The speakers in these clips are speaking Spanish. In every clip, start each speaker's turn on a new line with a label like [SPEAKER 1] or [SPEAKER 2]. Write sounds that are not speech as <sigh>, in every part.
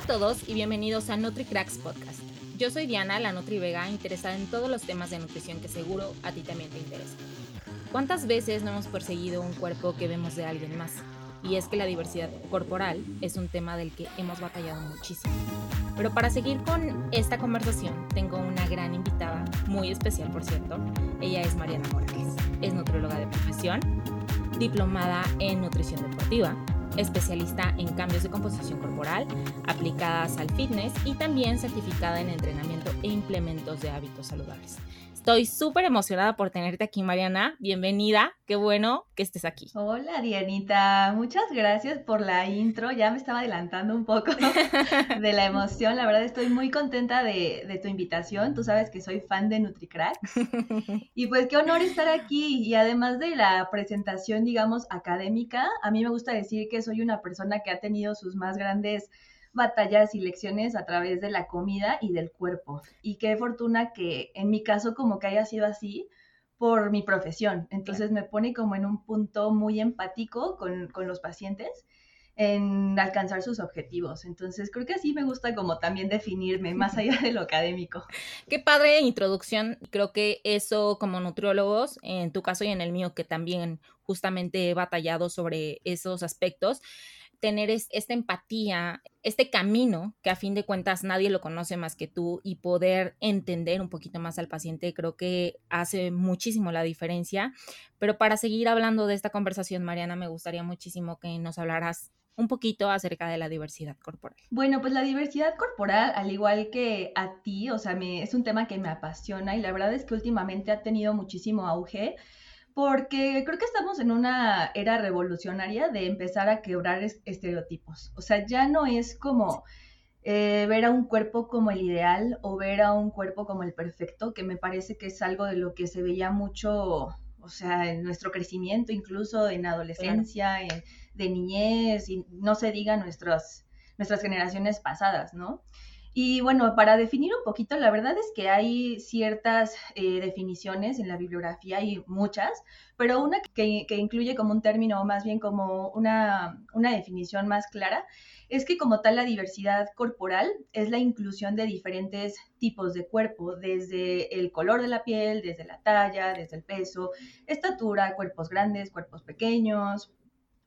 [SPEAKER 1] A todos y bienvenidos a NutriCracks Podcast. Yo soy Diana, la Nutri Vega, interesada en todos los temas de nutrición que seguro a ti también te interesan. ¿Cuántas veces no hemos perseguido un cuerpo que vemos de alguien más? Y es que la diversidad corporal es un tema del que hemos batallado muchísimo. Pero para seguir con esta conversación, tengo una gran invitada, muy especial por cierto. Ella es Mariana Morales. Es nutrióloga de profesión, diplomada en nutrición deportiva, especialista en cambios de composición corporal aplicadas al fitness y también certificada en entrenamiento e implementos de hábitos saludables. Estoy súper emocionada por tenerte aquí, Mariana. Bienvenida. Qué bueno que estés aquí.
[SPEAKER 2] Hola, Dianita. Muchas gracias por la intro. Ya me estaba adelantando un poco <laughs> de la emoción. La verdad estoy muy contenta de, de tu invitación. Tú sabes que soy fan de NutriCrack. <laughs> Y pues qué honor estar aquí. Y además de la presentación, digamos, académica, a mí me gusta decir que soy una persona que ha tenido sus más grandes batallas y lecciones a través de la comida y del cuerpo. Y qué fortuna que en mi caso como que haya sido así por mi profesión. Entonces me pone como en un punto muy empático con, con los pacientes en alcanzar sus objetivos. Entonces, creo que así me gusta como también definirme más allá de lo académico.
[SPEAKER 1] Qué padre introducción. Creo que eso como nutriólogos, en tu caso y en el mío, que también justamente he batallado sobre esos aspectos, tener esta empatía, este camino que a fin de cuentas nadie lo conoce más que tú y poder entender un poquito más al paciente, creo que hace muchísimo la diferencia. Pero para seguir hablando de esta conversación, Mariana, me gustaría muchísimo que nos hablaras un poquito acerca de la diversidad corporal.
[SPEAKER 2] Bueno, pues la diversidad corporal, al igual que a ti, o sea, es un tema que me apasiona y la verdad es que últimamente ha tenido muchísimo auge porque creo que estamos en una era revolucionaria de empezar a quebrar estereotipos. O sea, ya no es como eh, ver a un cuerpo como el ideal o ver a un cuerpo como el perfecto, que me parece que es algo de lo que se veía mucho, o sea, en nuestro crecimiento, incluso en adolescencia, de niñez, y no se diga nuestras, nuestras generaciones pasadas, ¿no? Y bueno, para definir un poquito, la verdad es que hay ciertas eh, definiciones en la bibliografía, hay muchas, pero una que, incluye como un término o más bien como una, una definición más clara es que como tal la diversidad corporal es la inclusión de diferentes tipos de cuerpo, desde el color de la piel, desde la talla, desde el peso, estatura, cuerpos grandes, cuerpos pequeños,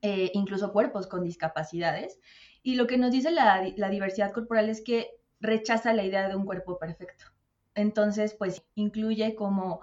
[SPEAKER 2] eh, incluso cuerpos con discapacidades. Y lo que nos dice la, la diversidad corporal es que rechaza la idea de un cuerpo perfecto. Entonces, pues incluye como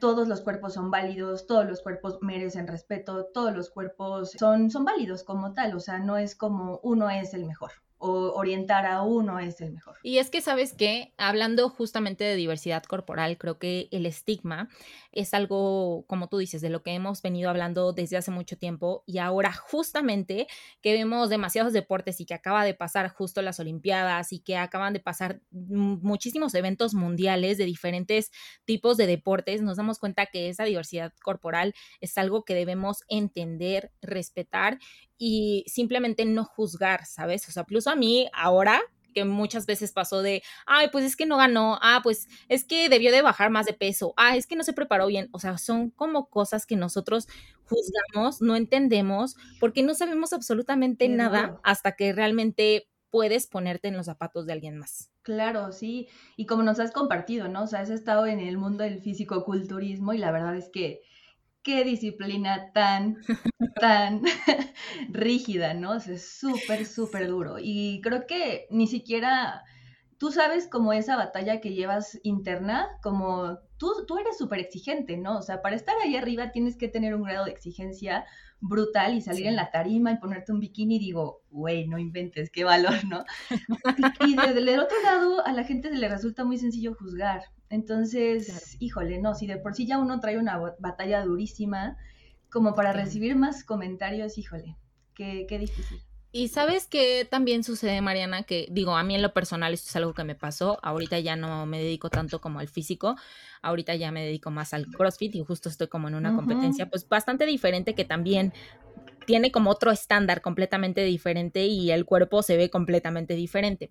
[SPEAKER 2] todos los cuerpos son válidos, todos los cuerpos merecen respeto, todos los cuerpos son, son válidos como tal, o sea, no es como uno es el mejor o orientar a uno es el mejor.
[SPEAKER 1] Y es que, ¿sabes qué? Hablando justamente de diversidad corporal, creo que el estigma es algo, como tú dices, de lo que hemos venido hablando desde hace mucho tiempo y ahora justamente que vemos demasiados deportes y que acaba de pasar justo las Olimpiadas y que acaban de pasar muchísimos eventos mundiales de diferentes tipos de deportes, nos damos cuenta que esa diversidad corporal es algo que debemos entender, respetar y simplemente no juzgar, ¿sabes? O sea, incluso a mí ahora que muchas veces pasó de, ay, pues es que no ganó, ah, pues es que debió de bajar más de peso, ah, es que no se preparó bien, o sea, son como cosas que nosotros juzgamos, no entendemos, porque no sabemos absolutamente nada hasta que realmente puedes ponerte en los zapatos de alguien más.
[SPEAKER 2] Claro, sí, y como nos has compartido, ¿no? O sea, has estado en el mundo del físico-culturismo y la verdad es que qué disciplina tan, tan <laughs> rígida, ¿no? es súper, súper duro. Y creo que ni siquiera tú sabes como esa batalla que llevas interna, como tú, tú eres súper exigente, ¿no? O sea, para estar ahí arriba tienes que tener un grado de exigencia brutal y salir en la tarima y ponerte un bikini y digo, güey, no inventes, qué valor, ¿no? <laughs> y del otro lado, a la gente le resulta muy sencillo juzgar. Entonces, híjole, no, si de por sí ya uno trae una batalla durísima, como para recibir más comentarios, híjole, qué, qué difícil.
[SPEAKER 1] Y sabes que también sucede, Mariana, que digo, a mí en lo personal esto es algo que me pasó, ahorita ya no me dedico tanto como al físico, ahorita ya me dedico más al CrossFit y justo estoy como en una competencia pues bastante diferente que también tiene como otro estándar completamente diferente y el cuerpo se ve completamente diferente.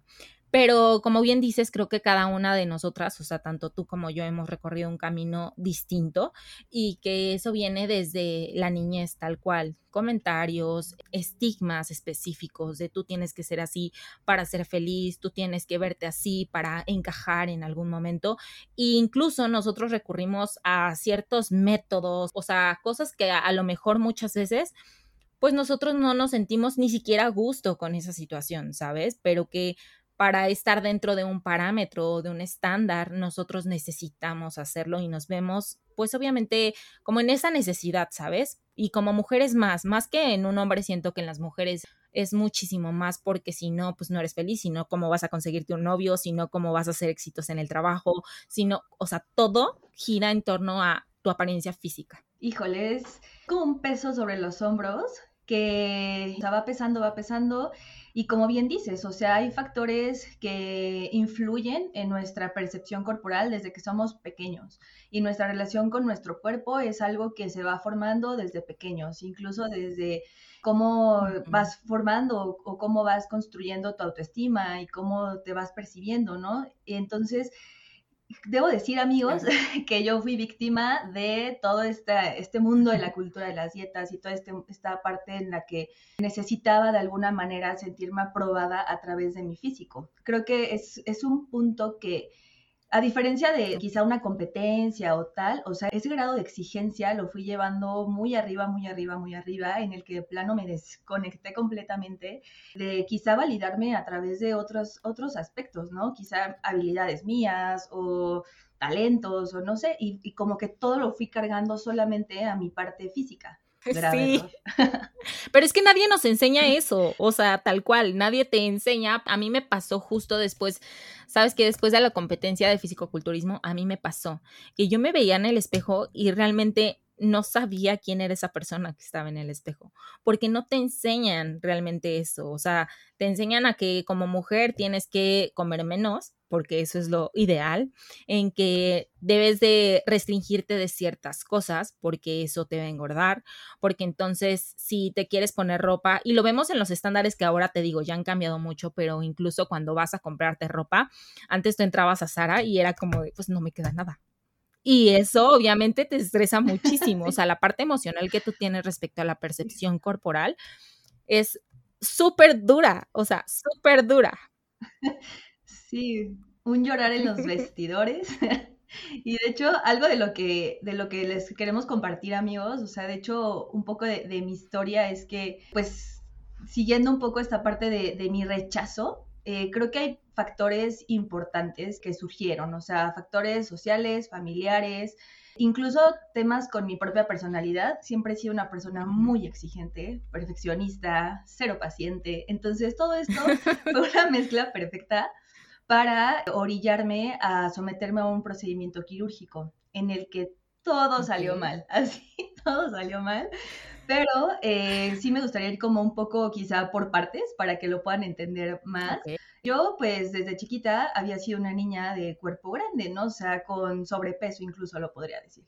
[SPEAKER 1] Pero como bien dices, creo que cada una de nosotras, o sea, tanto tú como yo hemos recorrido un camino distinto y que eso viene desde la niñez tal cual. Comentarios, estigmas específicos de tú tienes que ser así para ser feliz, tú tienes que verte así para encajar en algún momento. E incluso nosotros recurrimos a ciertos métodos, o sea, cosas que a, lo mejor muchas veces pues nosotros no nos sentimos ni siquiera a gusto con esa situación, ¿sabes? Pero que para estar dentro de un parámetro o de un estándar, nosotros necesitamos hacerlo y nos vemos, pues obviamente, como en esa necesidad, ¿sabes? Y como mujeres más, más que en un hombre, siento que en las mujeres es muchísimo más porque si no, pues no eres feliz, sino cómo vas a conseguirte un novio, sino cómo vas a hacer éxitos en el trabajo, sino, o sea, todo gira en torno a tu apariencia física.
[SPEAKER 2] Híjole, es como un peso sobre los hombros que va pesando, va pesando y como bien dices, o sea, hay factores que influyen en nuestra percepción corporal desde que somos pequeños y nuestra relación con nuestro cuerpo es algo que se va formando desde pequeños, incluso desde cómo vas formando o cómo vas construyendo tu autoestima y cómo te vas percibiendo, ¿no? Entonces, debo decir, amigos, <laughs> que yo fui víctima de todo este, este mundo de la cultura de las dietas y toda este, esta parte en la que necesitaba de alguna manera sentirme aprobada a través de mi físico. Creo que es, es un punto que a diferencia de quizá una competencia o tal, o sea, ese grado de exigencia lo fui llevando muy arriba, muy arriba, muy arriba, en el que de plano me desconecté completamente de quizá validarme a través de otros, otros aspectos, ¿no? Quizá habilidades mías o talentos o no sé, y, y como que todo lo fui cargando solamente a mi parte física.
[SPEAKER 1] Sí. <laughs> Pero es que nadie nos enseña eso, o sea, tal cual, nadie te enseña. A mí me pasó justo después, sabes que después de la competencia de fisicoculturismo, a mí me pasó que yo me veía en el espejo y realmente no sabía quién era esa persona que estaba en el espejo, porque no te enseñan realmente eso, o sea, te enseñan a que como mujer tienes que comer menos, porque eso es lo ideal, en que debes de restringirte de ciertas cosas, porque eso te va a engordar, porque entonces si te quieres poner ropa, y lo vemos en los estándares que ahora te digo, ya han cambiado mucho, pero incluso cuando vas a comprarte ropa, antes tú entrabas a Sara y era como, pues no me queda nada y eso obviamente te estresa <laughs> muchísimo. O sea, la parte emocional que tú tienes respecto a la percepción corporal es súper dura, o sea, súper dura. <laughs>
[SPEAKER 2] Sí, un llorar en los <laughs> vestidores. Y de hecho, algo de lo que, de lo que les queremos compartir, amigos, o sea, de hecho, un poco de, mi historia es que, pues, siguiendo un poco esta parte de, de mi rechazo, eh, creo que hay factores importantes que surgieron, o sea, factores sociales, familiares, incluso temas con mi propia personalidad. Siempre he sido una persona muy exigente, perfeccionista, cero paciente. Entonces, todo esto <laughs> fue una mezcla perfecta para orillarme a someterme a un procedimiento quirúrgico en el que todo salió mal, <laughs> así, todo salió mal. Pero eh, sí me gustaría ir como un poco quizá por partes para que lo puedan entender más. Yo pues desde chiquita había sido una niña de cuerpo grande, ¿no? O sea, con sobrepeso incluso lo podría decir.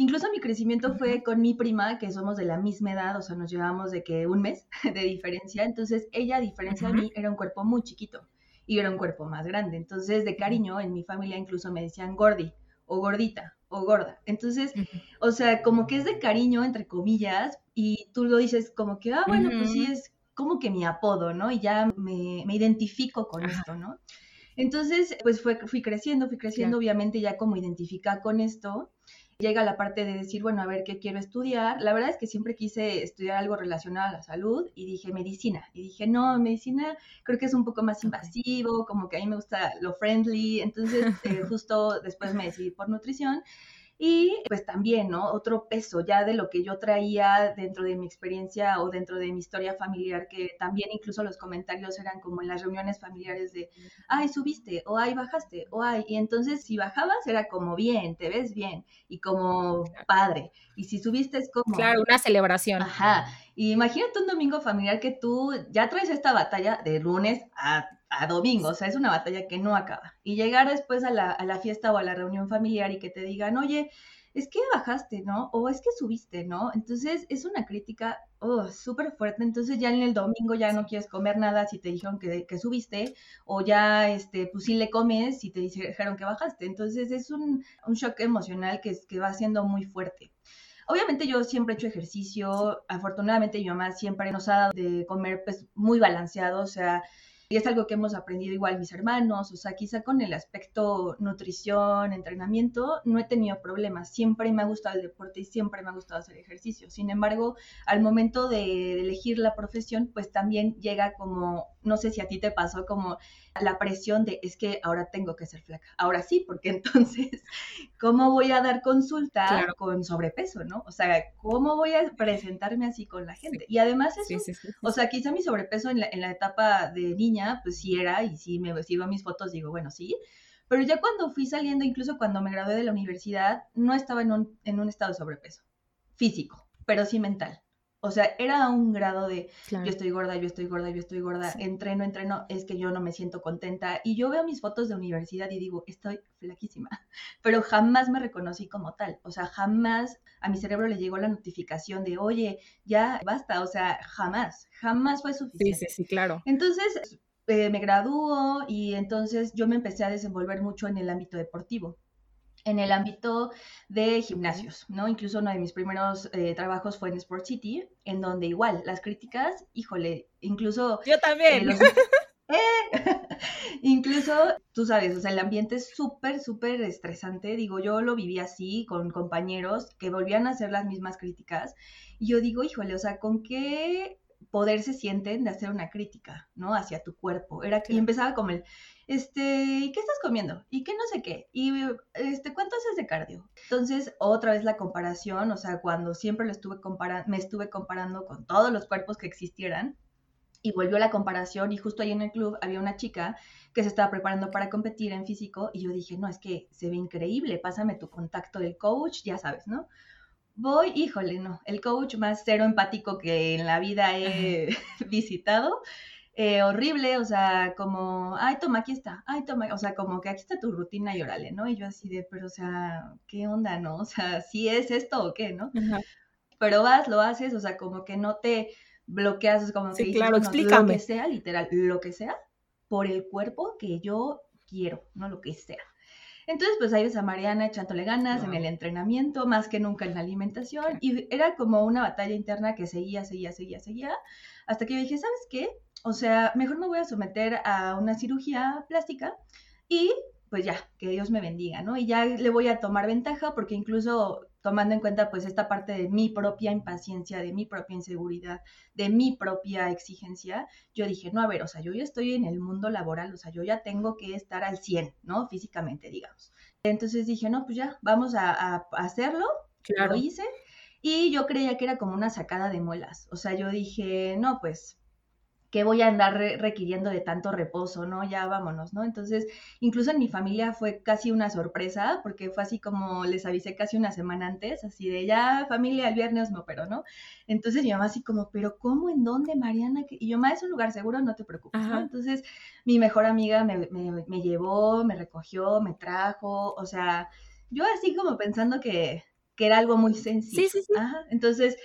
[SPEAKER 2] Incluso mi crecimiento fue con mi prima, que somos de la misma edad, o sea, nos llevamos de que un mes <laughs> de diferencia. Entonces, ella, a diferencia de mí, era un cuerpo muy chiquito y era un cuerpo más grande. Entonces, de cariño, en mi familia incluso me decían gordi o gordita o gorda. Entonces, o sea, como que es de cariño, entre comillas, y tú lo dices como que, ah, bueno, pues sí, es como que mi apodo, ¿no? Y ya me, identifico con esto, ¿no? Entonces, pues fue, fui creciendo, fui creciendo, obviamente ya como identifica con esto llega la parte de decir, bueno, a ver qué quiero estudiar. La verdad es que siempre quise estudiar algo relacionado a la salud y dije medicina. Y dije, no, medicina creo que es un poco más invasivo, como que a mí me gusta lo friendly. Entonces, eh, justo después me decidí por nutrición. Y pues también, ¿no? Otro peso ya de lo que yo traía dentro de mi experiencia o dentro de mi historia familiar, que también incluso los comentarios eran como en las reuniones familiares de, ay, subiste, o ay, bajaste, o ay, y entonces si bajabas era como bien, te ves bien, y como padre, y si subiste es como...
[SPEAKER 1] Claro, una celebración.
[SPEAKER 2] Ajá, y imagínate un domingo familiar que tú ya traes esta batalla de lunes a a domingo, o sea, es una batalla que no acaba. Y llegar después a la, a la, fiesta o a la reunión familiar y que te digan, oye, es que bajaste, ¿no? O es que subiste, ¿no? Entonces es una crítica oh, súper fuerte. Entonces ya en el domingo ya no quieres comer nada si te dijeron que, que, subiste, o ya, este, pues sí le comes si te dijeron que bajaste. Entonces es un, un shock emocional que, que va siendo muy fuerte. Obviamente yo siempre he hecho ejercicio, afortunadamente mi mamá siempre nos ha dado de comer pues muy balanceado, o sea, y es algo que hemos aprendido igual mis hermanos, o sea, quizá con el aspecto nutrición, entrenamiento, no he tenido problemas. Siempre me ha gustado el deporte y siempre me ha gustado hacer ejercicio. Sin embargo, al momento de elegir la profesión, pues también llega como, no sé si a ti te pasó, como la presión de es que ahora tengo que ser flaca. Ahora sí, porque entonces, <laughs> ¿cómo voy a dar consulta con sobrepeso, no? O sea, ¿cómo voy a presentarme así con la gente? Y además eso, o sea, quizá mi sobrepeso en la, en la, etapa de niña, pues sí era, y sí me si mis fotos, digo, bueno, sí. Pero ya cuando fui saliendo, incluso cuando me gradué de la universidad, no estaba en un, en un estado de sobrepeso físico, pero sí mental. O sea, era un grado de yo estoy gorda, yo estoy gorda, yo estoy gorda, entreno, entreno, es que yo no me siento contenta. Y yo veo mis fotos de universidad y digo, estoy flaquísima, <laughs> pero jamás me reconocí como tal. O sea, jamás a mi cerebro le llegó la notificación de, oye, ya basta. O sea, jamás, jamás fue suficiente.
[SPEAKER 1] Sí, sí, sí, claro.
[SPEAKER 2] Entonces, eh, me graduó y entonces yo me empecé a desenvolver mucho en el ámbito deportivo en el ámbito de gimnasios, ¿no? Incluso uno de mis primeros eh, trabajos fue en Sport City, en donde igual las críticas, híjole, incluso...
[SPEAKER 1] Yo también.
[SPEAKER 2] Eh, ¡Eh! <laughs> <laughs> incluso, tú sabes, o sea, el ambiente es súper, súper estresante. Digo, yo lo viví así con compañeros que volvían a hacer las mismas críticas. Y yo digo, híjole, o sea, ¿con qué poder se sienten de hacer una crítica, ¿no? Hacia tu cuerpo. Era que empezaba como el, este, ¿qué estás comiendo? ¿Y qué no sé qué? ¿Y este, cuánto haces de cardio? Entonces, otra vez la comparación, o sea, cuando siempre lo estuve comparando, me estuve comparando con todos los cuerpos que existieran, y volvió la comparación y justo ahí en el club había una chica que se estaba preparando para competir en físico y yo dije, no, es que se ve increíble, pásame tu contacto del coach, ya sabes, ¿no? Voy, híjole, no, el coach más cero empático que en la vida he <laughs> visitado eh, horrible, o sea, como, ay, toma, aquí está, ay, toma, o sea, como que aquí está tu rutina y órale, ¿no? Y yo así de, pero, o sea, ¿qué onda, no? O sea, ¿sí es esto o qué, no? Pero vas, lo haces, o sea, como que no te bloqueas, como que
[SPEAKER 1] claro, explícame.
[SPEAKER 2] lo que sea, literal, lo que sea, por el cuerpo que yo quiero, no lo que sea. Entonces, pues ahí ves a Mariana echándole ganas en el entrenamiento, más que nunca en la alimentación, y era como una batalla interna que seguía, seguía, seguía, seguía, hasta que yo dije, ¿sabes qué? O sea, mejor me voy a someter a una cirugía plástica y pues ya, que Dios me bendiga, ¿no? Y ya le voy a tomar ventaja porque incluso tomando en cuenta pues esta parte de mi propia impaciencia, de mi propia inseguridad, de mi propia exigencia, yo dije, no, a ver, o sea, yo ya estoy en el mundo laboral, o sea, yo ya tengo que estar al 100, ¿no? Físicamente, digamos. Entonces dije, no, pues ya, vamos a, hacerlo, lo hice, y yo creía que era como una sacada de muelas, o sea, yo dije, no, pues que voy a andar requiriendo de tanto reposo, ¿no? Ya vámonos, ¿no? Entonces, incluso en mi familia fue casi una sorpresa, porque fue así como les avisé casi una semana antes, así de ya, familia, el viernes me operó, ¿no? Entonces mi mamá así como, pero ¿cómo? ¿En dónde, Mariana? Y yo, mamá, es un lugar seguro, no te preocupes, ¿no? Entonces, mi mejor amiga me, me llevó, me recogió, me trajo, o sea, yo así como pensando que, que era algo muy sencillo.
[SPEAKER 1] Sí, sí, sí.
[SPEAKER 2] Ajá. Entonces,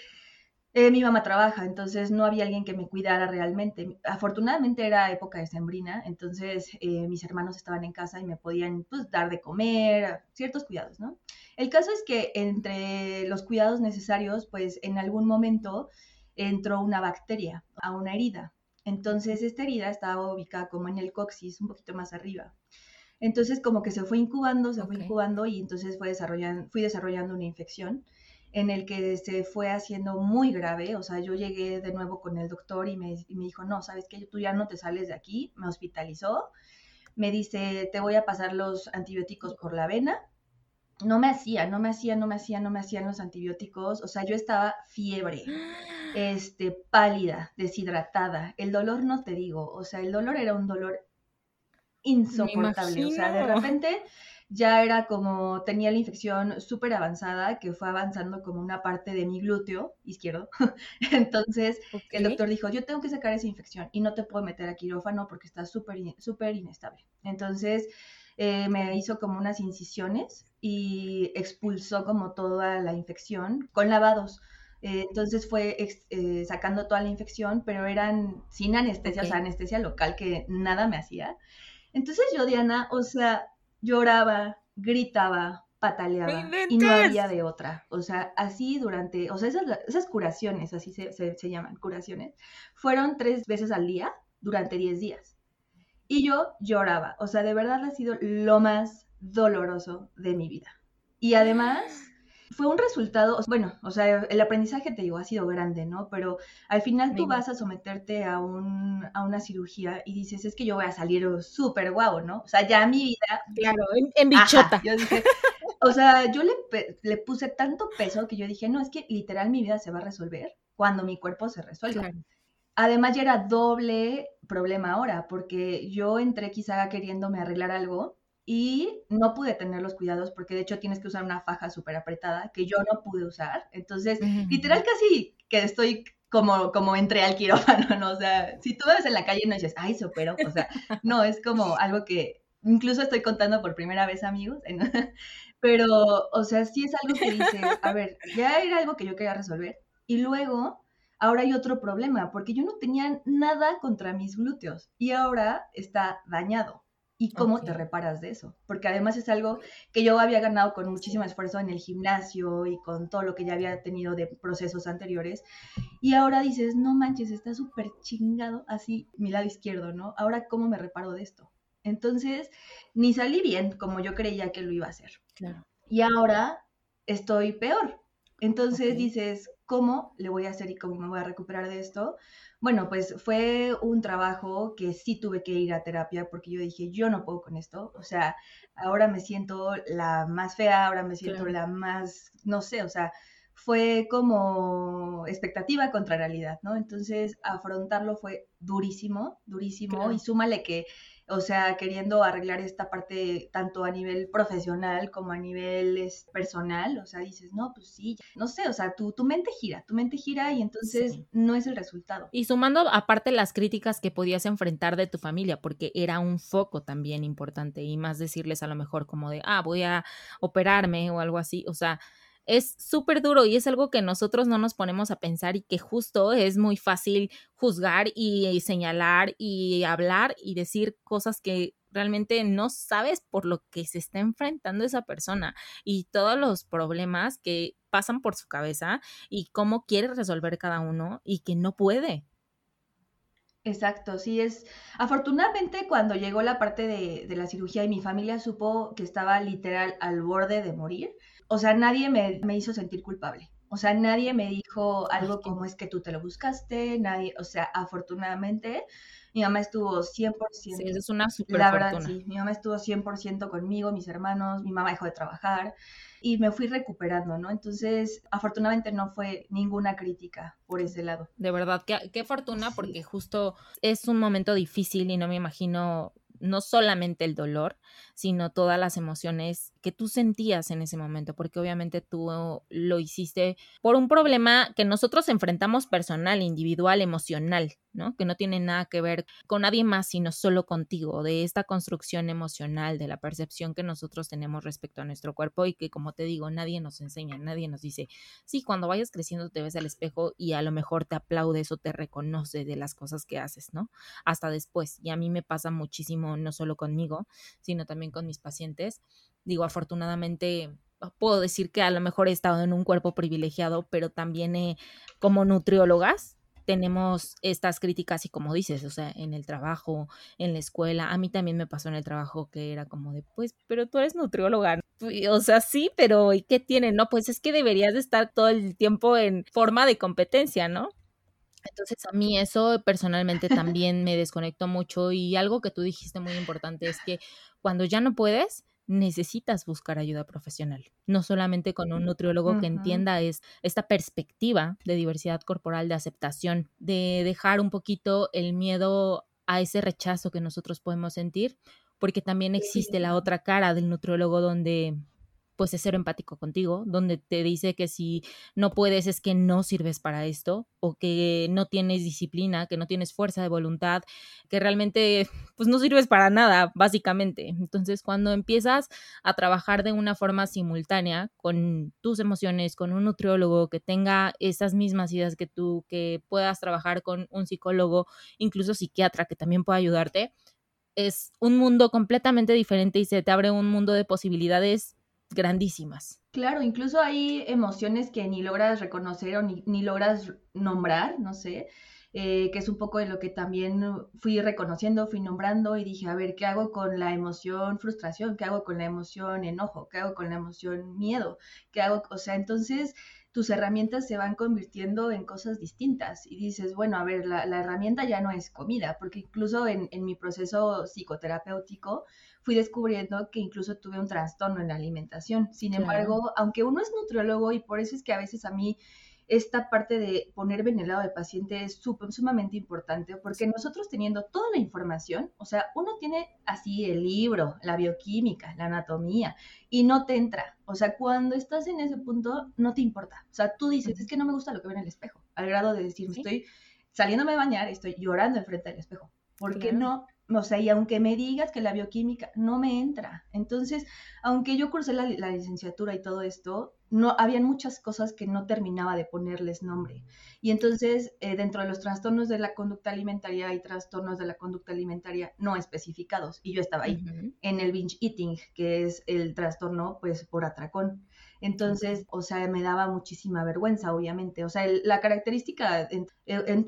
[SPEAKER 2] eh, mi mamá trabaja, entonces no había alguien que me cuidara realmente. Afortunadamente era época de sembrina, entonces eh, mis hermanos estaban en casa y me podían pues, dar de comer, ciertos cuidados, ¿no? El caso es que entre los cuidados necesarios, pues en algún momento entró una bacteria a una herida. Entonces esta herida estaba ubicada como en el coxis, un poquito más arriba. Entonces como que se fue incubando, se fue incubando y entonces fue desarrollando, fui desarrollando una infección en el que se fue haciendo muy grave. O sea, yo llegué de nuevo con el doctor y me, dijo, no, sabes que tú ya no te sales de aquí. Me hospitalizó. Me dice, te voy a pasar los antibióticos por la vena. No me hacía, no me hacía, no me hacía, no me hacían los antibióticos. O sea, yo estaba fiebre, <gasps> este, pálida, deshidratada. El dolor no te digo, o sea, el dolor era un dolor insoportable. O sea, de repente ya era como, tenía la infección súper avanzada, que fue avanzando como una parte de mi glúteo izquierdo. <laughs> Entonces, el doctor dijo, yo tengo que sacar esa infección y no te puedo meter a quirófano porque está súper súper inestable. Entonces, eh, me hizo como unas incisiones y expulsó como toda la infección con lavados. Eh, entonces fue eh, sacando toda la infección, pero eran sin anestesia, o sea, anestesia local que nada me hacía. Entonces yo, Diana, o sea, lloraba, gritaba, pataleaba y no había de otra. O sea, así durante, o sea, esas, curaciones, así se, se, llaman, curaciones, fueron tres veces al día durante diez días. Y yo lloraba, o sea, de verdad ha sido lo más doloroso de mi vida. Y además fue un resultado, bueno, o sea, el aprendizaje, te digo, ha sido grande, ¿no? Pero al final tú vas a someterte a, un, a una cirugía y dices, es que yo voy a salir súper guau, ¿no? O sea, ya mi vida...
[SPEAKER 1] Claro, en, bichota.
[SPEAKER 2] yo dije, o sea, yo le, le, puse tanto peso que yo dije, no, es que literal mi vida se va a resolver cuando mi cuerpo se resuelva. Además ya era doble problema ahora, porque yo entré quizá queriéndome arreglar algo y no pude tener los cuidados porque de hecho tienes que usar una faja súper apretada que yo no pude usar. Entonces, literal casi que estoy como, como entré al quirófano, ¿no? O sea, si tú ves en la calle no dices, ay, se operó, o sea, <laughs> no, es como algo que incluso estoy contando por primera vez, amigos, <laughs> pero, o sea, sí es algo que dice, a ver, ya era algo que yo quería resolver y luego ahora hay otro problema, porque yo no tenía nada contra mis glúteos y ahora está dañado y cómo te reparas de eso. Porque además es algo que yo había ganado con muchísimo esfuerzo en el gimnasio y con todo lo que ya había tenido de procesos anteriores. Y ahora dices, no manches, está súper chingado así mi lado izquierdo, ¿no? Ahora, ¿cómo me reparo de esto? Entonces, ni salí bien como yo creía que lo iba a hacer. Claro. Y ahora estoy peor. Entonces dices, ¿cómo le voy a hacer y cómo me voy a recuperar de esto? Bueno, pues fue un trabajo que sí tuve que ir a terapia porque yo dije, yo no puedo con esto. O sea, ahora me siento la más fea, ahora me siento la más, no sé, o sea, fue como expectativa contra realidad, ¿no? Entonces, afrontarlo fue durísimo, durísimo. Y súmale que o sea, queriendo arreglar esta parte tanto a nivel profesional como a nivel personal, o sea, dices, no, pues sí, no sé, o sea, tu, tu mente gira, tu mente gira y entonces no es el resultado.
[SPEAKER 1] Y sumando aparte las críticas que podías enfrentar de tu familia, porque era un foco también importante y más decirles a lo mejor como de, ah, voy a operarme o algo así, o sea, es súper duro y es algo que nosotros no nos ponemos a pensar y que justo es muy fácil juzgar y, señalar y hablar y decir cosas que realmente no sabes por lo que se está enfrentando esa persona y todos los problemas que pasan por su cabeza y cómo quiere resolver cada uno y que no puede.
[SPEAKER 2] Exacto, sí es. Afortunadamente, cuando llegó la parte de, de, la cirugía y mi familia supo que estaba literal al borde de morir, o sea, nadie me, hizo sentir culpable. O sea, nadie me dijo algo como es que tú te lo buscaste, nadie, o sea, afortunadamente mi mamá estuvo 100%. Sí,
[SPEAKER 1] es una super
[SPEAKER 2] La verdad, sí, mi mamá estuvo 100% conmigo, mis hermanos, mi mamá dejó de trabajar y me fui recuperando, ¿no? Entonces, afortunadamente no fue ninguna crítica por ese lado.
[SPEAKER 1] De verdad, qué, qué fortuna, porque justo es un momento difícil y no me imagino no solamente el dolor, sino todas las emociones que tú sentías en ese momento, porque obviamente tú lo hiciste por un problema que nosotros enfrentamos personal, individual, emocional, ¿no? Que no tiene nada que ver con nadie más, sino solo contigo, de esta construcción emocional, de la percepción que nosotros tenemos respecto a nuestro cuerpo y que, como te digo, nadie nos enseña, nadie nos dice, sí, cuando vayas creciendo te ves al espejo y a lo mejor te aplaudes o te reconoce de las cosas que haces, ¿no? Hasta después. Y a mí me pasa muchísimo, no solo conmigo, sino también con mis pacientes. Digo, afortunadamente puedo decir que a lo mejor he estado en un cuerpo privilegiado, pero también como nutriólogas tenemos estas críticas y como dices, o sea, en el trabajo, en la escuela, a mí también me pasó en el trabajo que era como de, pues, pero tú eres nutrióloga, o sea, sí, pero ¿y qué tiene? No, pues es que deberías de estar todo el tiempo en forma de competencia, ¿no? Entonces a mí eso personalmente también me desconectó mucho y algo que tú dijiste muy importante es que cuando ya no puedes, necesitas buscar ayuda profesional, no solamente con un nutriólogo que entienda es, esta perspectiva de diversidad corporal, de aceptación, de dejar un poquito el miedo a ese rechazo que nosotros podemos sentir, porque también existe la otra cara del nutriólogo donde pues es ser empático contigo, donde te dice que si no puedes es que no sirves para esto o que no tienes disciplina, que no tienes fuerza de voluntad, que realmente pues no sirves para nada, básicamente. Entonces, cuando empiezas a trabajar de una forma simultánea con tus emociones, con un nutriólogo que tenga esas mismas ideas que tú, que puedas trabajar con un psicólogo, incluso psiquiatra que también pueda ayudarte, es un mundo completamente diferente y se te abre un mundo de posibilidades grandísimas.
[SPEAKER 2] Claro, incluso hay emociones que ni logras reconocer o ni, logras nombrar, no sé, eh, que es un poco de lo que también fui reconociendo, fui nombrando y dije, a ver, ¿qué hago con la emoción frustración? ¿Qué hago con la emoción enojo? ¿Qué hago con la emoción miedo? ¿Qué hago? O sea, entonces tus herramientas se van convirtiendo en cosas distintas y dices, bueno, a ver, la, herramienta ya no es comida, porque incluso en, en mi proceso psicoterapéutico, fui descubriendo que incluso tuve un trastorno en la alimentación. Sin embargo, aunque uno es nutriólogo y por eso es que a veces a mí esta parte de ponerme en el lado del paciente es sumamente importante porque nosotros teniendo toda la información, o sea, uno tiene así el libro, la bioquímica, la anatomía y no te entra. O sea, cuando estás en ese punto, no te importa. O sea, tú dices, es que no me gusta lo que veo en el espejo, al grado de decir, estoy saliéndome a bañar, estoy llorando enfrente del espejo. ¿Por qué no o sea, y aunque me digas que la bioquímica no me entra. Entonces, aunque yo cursé la, licenciatura y todo esto, no habían muchas cosas que no terminaba de ponerles nombre. Y entonces, eh, dentro de los trastornos de la conducta alimentaria hay trastornos de la conducta alimentaria no especificados. Y yo estaba ahí, en el binge eating, que es el trastorno, pues, por atracón. Entonces, o sea, me daba muchísima vergüenza, obviamente. O sea, la característica en,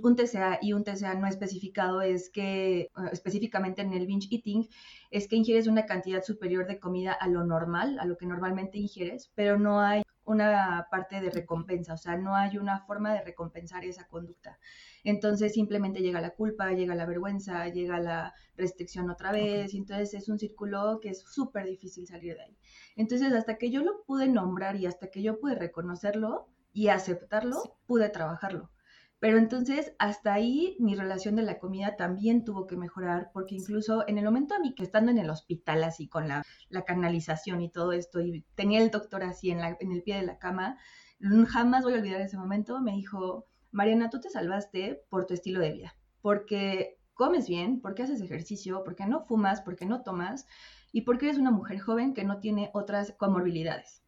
[SPEAKER 2] un TCA y un TCA no especificado es que, eh, específicamente en el binge eating, es que ingieres una cantidad superior de comida a lo normal, a lo que normalmente ingieres, pero no hay una parte de recompensa, o sea, no hay una forma de recompensar esa conducta. Entonces simplemente llega la culpa, llega la vergüenza, llega la restricción otra vez, y entonces es un círculo que es súper difícil salir de ahí. Entonces hasta que yo lo pude nombrar y hasta que yo pude reconocerlo y aceptarlo, pude trabajarlo. Pero entonces hasta ahí mi relación de la comida también tuvo que mejorar porque incluso en el momento a mí que estando en el hospital así con la, canalización y todo esto y tenía el doctor así en, en el pie de la cama, jamás voy a olvidar ese momento, me dijo, Mariana, tú te salvaste por tu estilo de vida, porque comes bien, porque haces ejercicio, porque no fumas, porque no tomas y porque eres una mujer joven que no tiene otras comorbilidades.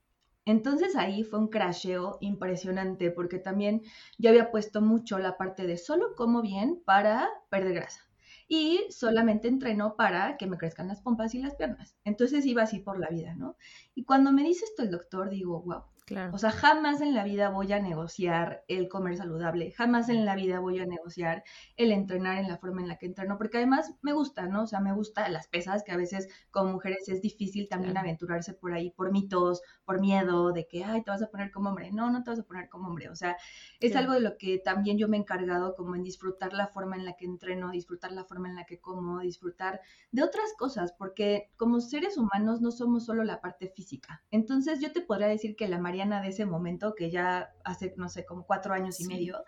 [SPEAKER 2] Entonces ahí fue un crasheo impresionante porque también yo había puesto mucho la parte de solo como bien para perder grasa y solamente entreno para que me crezcan las pompas y las piernas. Entonces iba así por la vida, ¿no? Y cuando me dice esto el doctor, digo, wow, o sea, jamás en la vida voy a negociar el comer saludable, jamás en la vida voy a negociar el entrenar en la forma en la que entreno, porque además me gusta, ¿no? O sea, me gusta las pesas, que a veces como mujeres es difícil también aventurarse por ahí, por mitos, por miedo de que, ay, te vas a poner como hombre. No, no te vas a poner como hombre. O sea, es algo de lo que también yo me he encargado como en disfrutar la forma en la que entreno, disfrutar la forma en la que como, disfrutar de otras cosas, porque como seres humanos no somos solo la parte física. Entonces yo te podría decir que la María de ese momento, que ya hace, no sé, como cuatro años y medio,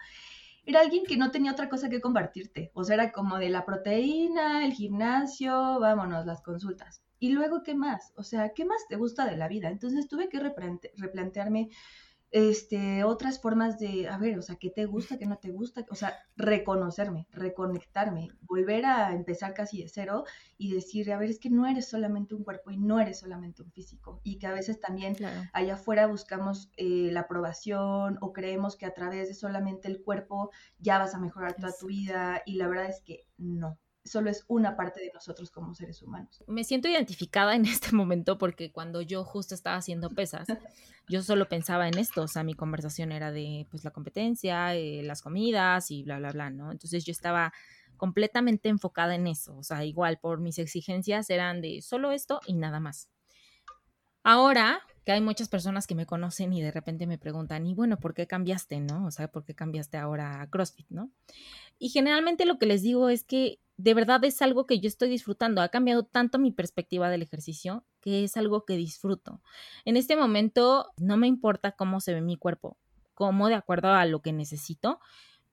[SPEAKER 2] era alguien que no tenía otra cosa que compartirte. O sea, era como de la proteína, el gimnasio, vámonos, las consultas. Y luego, ¿qué más? O sea, ¿qué más te gusta de la vida? Entonces tuve que replantearme este, otras formas de, a ver, o sea, qué te gusta, qué no te gusta, o sea, reconocerme, reconectarme, volver a empezar casi de cero y decir, a ver, es que no eres solamente un cuerpo y no eres solamente un físico y que a veces también allá afuera buscamos eh, la aprobación o creemos que a través de solamente el cuerpo ya vas a mejorar toda tu vida y la verdad es que no, solo es una parte de nosotros como seres humanos.
[SPEAKER 1] Me siento identificada en este <laughs> momento porque cuando yo justo estaba haciendo pesas, yo solo pensaba en esto, o sea, mi conversación era de pues la competencia, eh, las comidas y bla, bla, bla, ¿no? Entonces yo estaba completamente enfocada en eso, o sea, igual por mis exigencias eran de solo esto y nada más. Ahora que hay muchas personas que me conocen y de repente me preguntan, y bueno, ¿por qué cambiaste, no? O sea, ¿por qué cambiaste ahora a CrossFit, no? Y generalmente lo que les digo es que de verdad es algo que yo estoy disfrutando. Ha cambiado tanto mi perspectiva del ejercicio que es algo que disfruto. En este momento no me importa cómo se ve mi cuerpo, como de acuerdo a lo que necesito,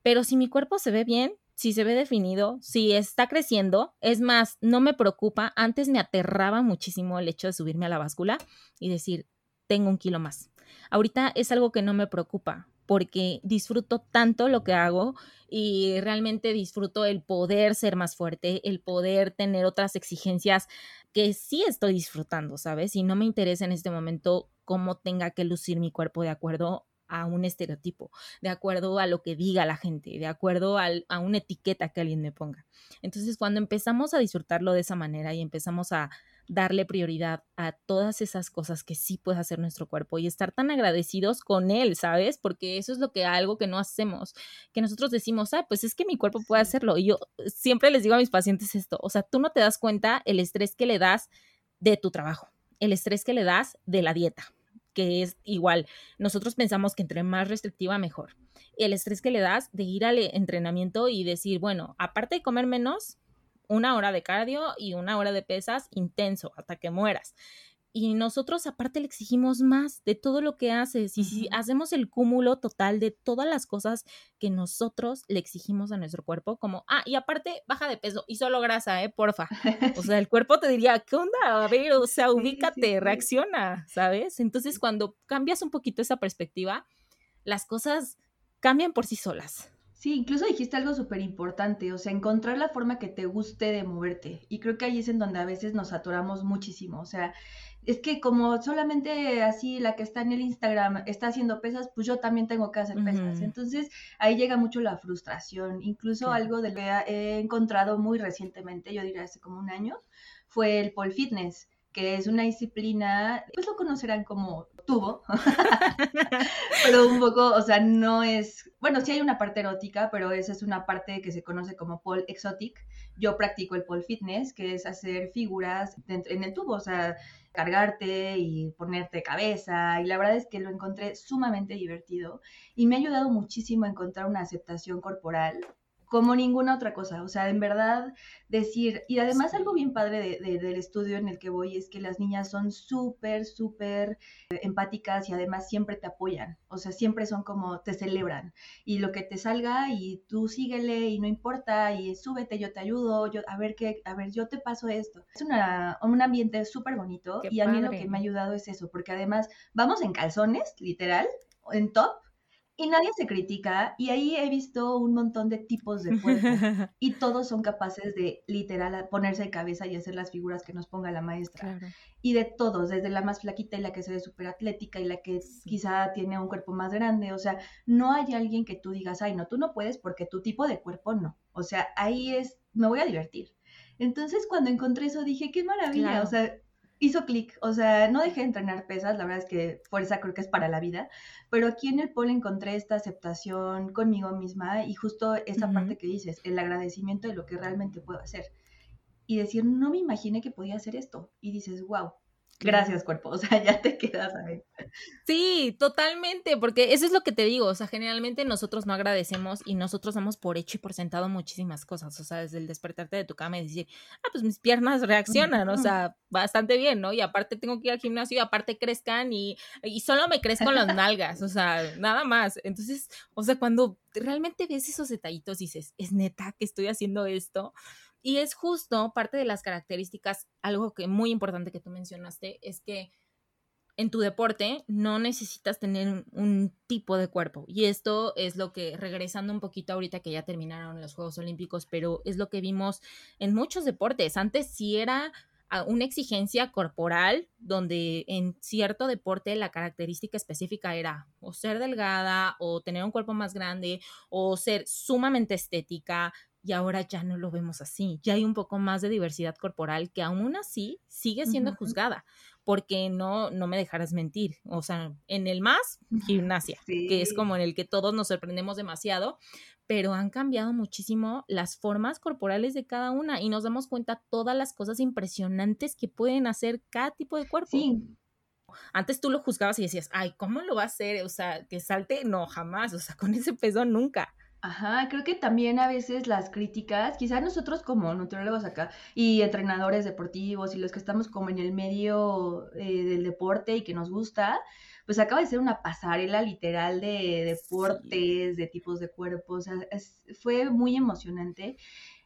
[SPEAKER 1] pero si mi cuerpo se ve bien, si se ve definido, si está creciendo, es más, no me preocupa. Antes me aterraba muchísimo el hecho de subirme a la báscula y decir, tengo un kilo más. Ahorita es algo que no me preocupa porque disfruto tanto lo que hago y realmente disfruto el poder ser más fuerte, el poder tener otras exigencias que sí estoy disfrutando, ¿sabes? Y no me interesa en este momento cómo tenga que lucir mi cuerpo de acuerdo a un estereotipo, de acuerdo a lo que diga la gente, de acuerdo a una etiqueta que alguien me ponga. Entonces, cuando empezamos a disfrutarlo de esa manera y empezamos a darle prioridad a todas esas cosas que sí puede hacer nuestro cuerpo y estar tan agradecidos con él, ¿sabes? Porque eso es lo que algo que no hacemos, que nosotros decimos, ah, pues es que mi cuerpo puede hacerlo. Y yo siempre les digo a mis pacientes esto, o sea, tú no te das cuenta el estrés que le das de tu trabajo, el estrés que le das de la dieta, que es igual. Nosotros pensamos que entre más restrictiva, mejor. El estrés que le das de ir al entrenamiento y decir, bueno, aparte de comer menos, una hora de cardio y una hora de pesas intenso hasta que mueras. Y nosotros aparte le exigimos más de todo lo que haces. Y si hacemos el cúmulo total de todas las cosas que nosotros le exigimos a nuestro cuerpo, como, ah, y aparte baja de peso y solo grasa, ¿eh? Porfa. O sea, el cuerpo te diría, ¿qué onda? A ver, o sea, <laughs> ubícate, reacciona, ¿sabes? Entonces, cuando cambias un poquito esa perspectiva, las cosas cambian por sí solas.
[SPEAKER 2] Sí, incluso dijiste algo súper importante, o sea, encontrar la forma que te guste de moverte. Y creo que ahí es en donde a veces nos atoramos muchísimo. O sea, es que como solamente así la que está en el Instagram está haciendo pesas, pues yo también tengo que hacer pesas. Entonces ahí llega mucho la frustración. Incluso algo de lo que he encontrado muy recientemente, yo diría hace como un año, fue el pole fitness que es una disciplina, pues lo conocerán como tubo, <laughs> pero un poco, o sea, no es, bueno, sí hay una parte erótica, pero esa es una parte que se conoce como pole exotic. Yo practico el pole fitness, que es hacer figuras en el tubo, o sea, cargarte y ponerte cabeza, y la verdad es que lo encontré sumamente divertido y me ha ayudado muchísimo a encontrar una aceptación corporal como ninguna otra cosa. O sea, en verdad decir, y además algo bien padre del estudio en el que voy es que las niñas son súper, súper empáticas y además siempre te apoyan. O sea, siempre son como, te celebran. Y lo que te salga y tú síguele y no importa y súbete, yo te ayudo, yo, a ver qué, a ver, yo te paso esto. Es una, un ambiente súper bonito y a mí lo que me ha ayudado es eso, porque además vamos en calzones, literal, en top, y nadie se critica y ahí he visto un montón de tipos de cuerpo <laughs> y todos son capaces de literal ponerse de cabeza y hacer las figuras que nos ponga la maestra. Y de todos, desde la más flaquita y la que se ve súper atlética y la que quizá tiene un cuerpo más grande, o sea, no hay alguien que tú digas, ay, no, tú no puedes porque tu tipo de cuerpo no. O sea, ahí es, me voy a divertir. Entonces, cuando encontré eso, dije, qué maravilla, o sea, hizo clic, o sea, no dejé de entrenar pesas, la verdad es que fuerza creo que es para la vida, pero aquí en el pole encontré esta aceptación conmigo misma y justo esa parte que dices, el agradecimiento de lo que realmente puedo hacer. Y decir, no me imaginé que podía hacer esto. Y dices, wow, Gracias, cuerpo. O sea, <laughs> ya te quedas ahí.
[SPEAKER 1] Sí, totalmente, porque eso es lo que te digo. O sea, generalmente nosotros no agradecemos y nosotros damos por hecho y por sentado muchísimas cosas. O sea, desde el despertarte de tu cama y decir, ah, pues mis piernas reaccionan, o sea, bastante bien, ¿no? Y aparte tengo que ir al gimnasio y aparte crezcan y, y solo me crezco las <laughs> nalgas, o sea, nada más. Entonces, o sea, cuando realmente ves esos detallitos, dices, es neta que estoy haciendo esto. Y es justo parte de las características, algo que muy importante que tú mencionaste, es que en tu deporte no necesitas tener un, tipo de cuerpo. Y esto es lo que, regresando un poquito ahorita que ya terminaron los Juegos Olímpicos, pero es lo que vimos en muchos deportes. Antes sí era ah, una exigencia corporal donde en cierto deporte la característica específica era o ser delgada o tener un cuerpo más grande o ser sumamente estética, y ahora ya no lo vemos así. Ya hay un poco más de diversidad corporal que aún así sigue siendo juzgada, porque no, no me dejarás mentir. O sea, en el más, <laughs> gimnasia, que es como en el que todos nos sorprendemos demasiado, pero han cambiado muchísimo las formas corporales de cada una y nos damos cuenta todas las cosas impresionantes que pueden hacer cada tipo de cuerpo. Sí. Antes tú lo juzgabas y decías, ay, ¿cómo lo va a hacer? O sea, que salte, no, jamás, o sea, con ese peso nunca.
[SPEAKER 2] Ajá, creo que también a veces las críticas, quizás nosotros como nutriólogos acá y entrenadores deportivos y los que estamos como en el medio eh, del deporte y que nos gusta, pues acaba de ser una pasarela literal de deportes, de tipos de cuerpos, fue muy emocionante.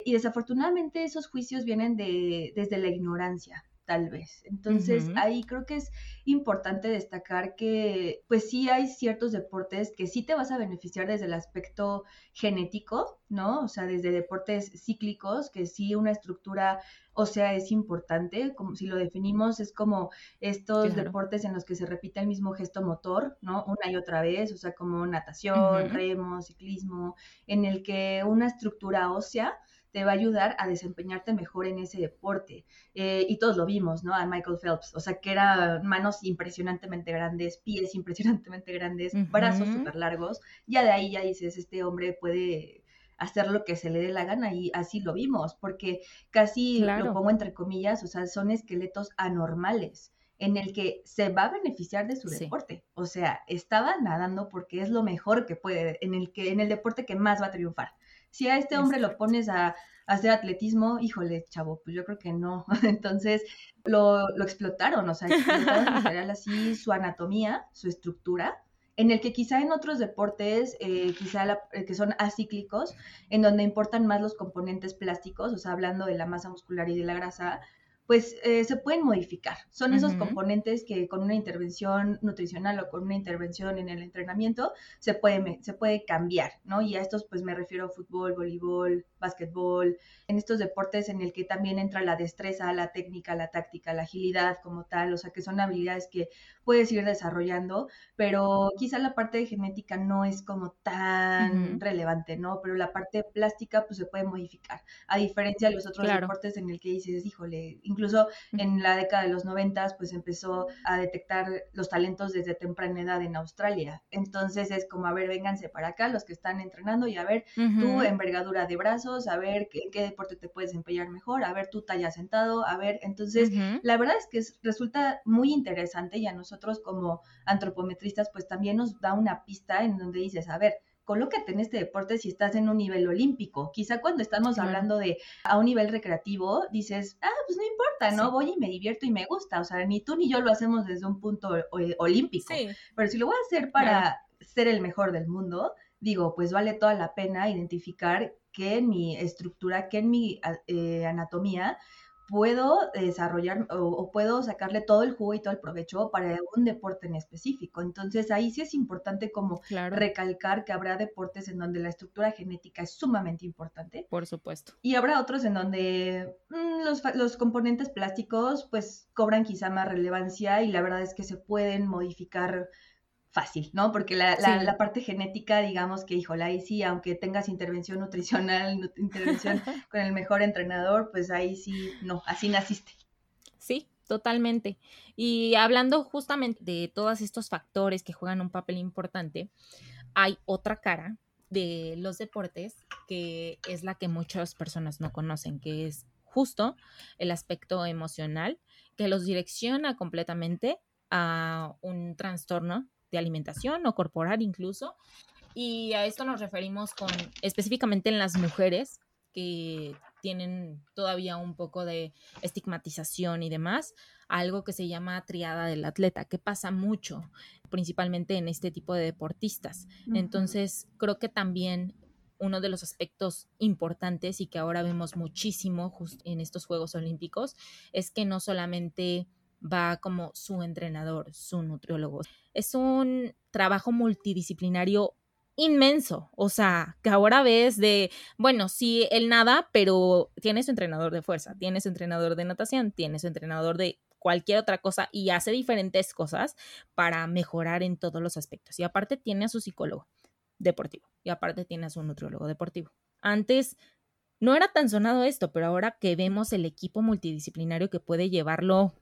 [SPEAKER 2] Y desafortunadamente esos juicios vienen de, desde la ignorancia tal vez. Entonces, ahí creo que es importante destacar que, pues sí hay ciertos deportes que sí te vas a beneficiar desde el aspecto genético, ¿no? O sea, desde deportes cíclicos, que sí una estructura o sea, es importante, como si lo definimos, es como estos deportes en los que se repite el mismo gesto motor, ¿no? Una y otra vez, o sea, como natación, remo, ciclismo, en el que una estructura ósea te va a ayudar a desempeñarte mejor en ese deporte. Eh, y todos lo vimos, ¿no? A Michael Phelps, o sea, que eran manos impresionantemente grandes, pies impresionantemente grandes, brazos súper largos. Ya de ahí ya dices, este hombre puede hacer lo que se le dé la gana y así lo vimos, porque casi lo pongo entre comillas, o sea, son esqueletos anormales en el que se va a beneficiar de su deporte. O sea, estaba nadando porque es lo mejor que puede, en el que en el deporte que más va a triunfar. Si a este hombre lo pones a, hacer atletismo, híjole, chavo, pues yo creo que no. <laughs> Entonces lo, explotaron, o sea, explotaron <laughs> así su anatomía, su estructura, en el que quizá en otros deportes, eh, quizá eh, que son acíclicos, en donde importan más los componentes plásticos, o sea, hablando de la masa muscular y de la grasa, pues eh, se pueden modificar. Son esos componentes que con una intervención nutricional o con una intervención en el entrenamiento se puede, se puede cambiar, ¿no? Y a estos pues me refiero a fútbol, voleibol, básquetbol, en estos deportes en el que también entra la destreza, la técnica, la táctica, la agilidad como tal, o sea que son habilidades que puedes ir desarrollando, pero quizá la parte de genética no es como tan relevante, ¿no? Pero la parte plástica pues se puede modificar, a diferencia de los otros deportes en el que dices, híjole, incluso en la década de los noventas, pues empezó a detectar los talentos desde temprana edad en Australia. Entonces es como, a ver, vénganse para acá los que están entrenando y a ver, tu envergadura de brazos, a ver qué, qué, deporte te puedes desempeñar mejor, a ver tú talla sentado, a ver, entonces la verdad es que resulta muy interesante y a nosotros como antropometristas pues también nos da una pista en donde dices, a ver, colócate en este deporte si estás en un nivel olímpico. Quizá cuando estamos hablando de a un nivel recreativo, dices, ah, pues no importa, ¿no? Voy y me divierto y me gusta. O sea, ni tú ni yo lo hacemos desde un punto olímpico. Pero si lo voy a hacer para ser el mejor del mundo, digo, pues vale toda la pena identificar que en mi estructura, que en mi eh, anatomía puedo desarrollar o, puedo sacarle todo el jugo y todo el provecho para un deporte en específico. Entonces ahí sí es importante como recalcar que habrá deportes en donde la estructura genética es sumamente importante.
[SPEAKER 1] Por supuesto.
[SPEAKER 2] Y habrá otros en donde mm, los, los componentes plásticos pues cobran quizá más relevancia y la verdad es que se pueden modificar fácil, ¿no? Porque la, la, parte genética, digamos que, híjole, ahí sí, aunque tengas intervención nutricional, <laughs> intervención con el mejor entrenador, pues ahí sí, no, así naciste.
[SPEAKER 1] Sí, totalmente. Y hablando justamente de todos estos factores que juegan un papel importante, hay otra cara de los deportes que es la que muchas personas no conocen, que es justo el aspecto emocional que los direcciona completamente a un trastorno de alimentación o corporal incluso. Y a esto nos referimos con específicamente en las mujeres que tienen todavía un poco de estigmatización y demás, algo que se llama triada del atleta, que pasa mucho, principalmente en este tipo de deportistas. Entonces, creo que también uno de los aspectos importantes y que ahora vemos muchísimo en estos Juegos Olímpicos es que no solamente va como su entrenador, su nutriólogo. Es un trabajo multidisciplinario inmenso, o sea, que ahora ves de, bueno, sí, él nada, pero tiene su entrenador de fuerza, tiene su entrenador de natación, tiene su entrenador de cualquier otra cosa y hace diferentes cosas para mejorar en todos los aspectos. Y aparte tiene a su psicólogo deportivo y aparte tiene a su nutriólogo deportivo. Antes no era tan sonado esto, pero ahora que vemos el equipo multidisciplinario que puede llevarlo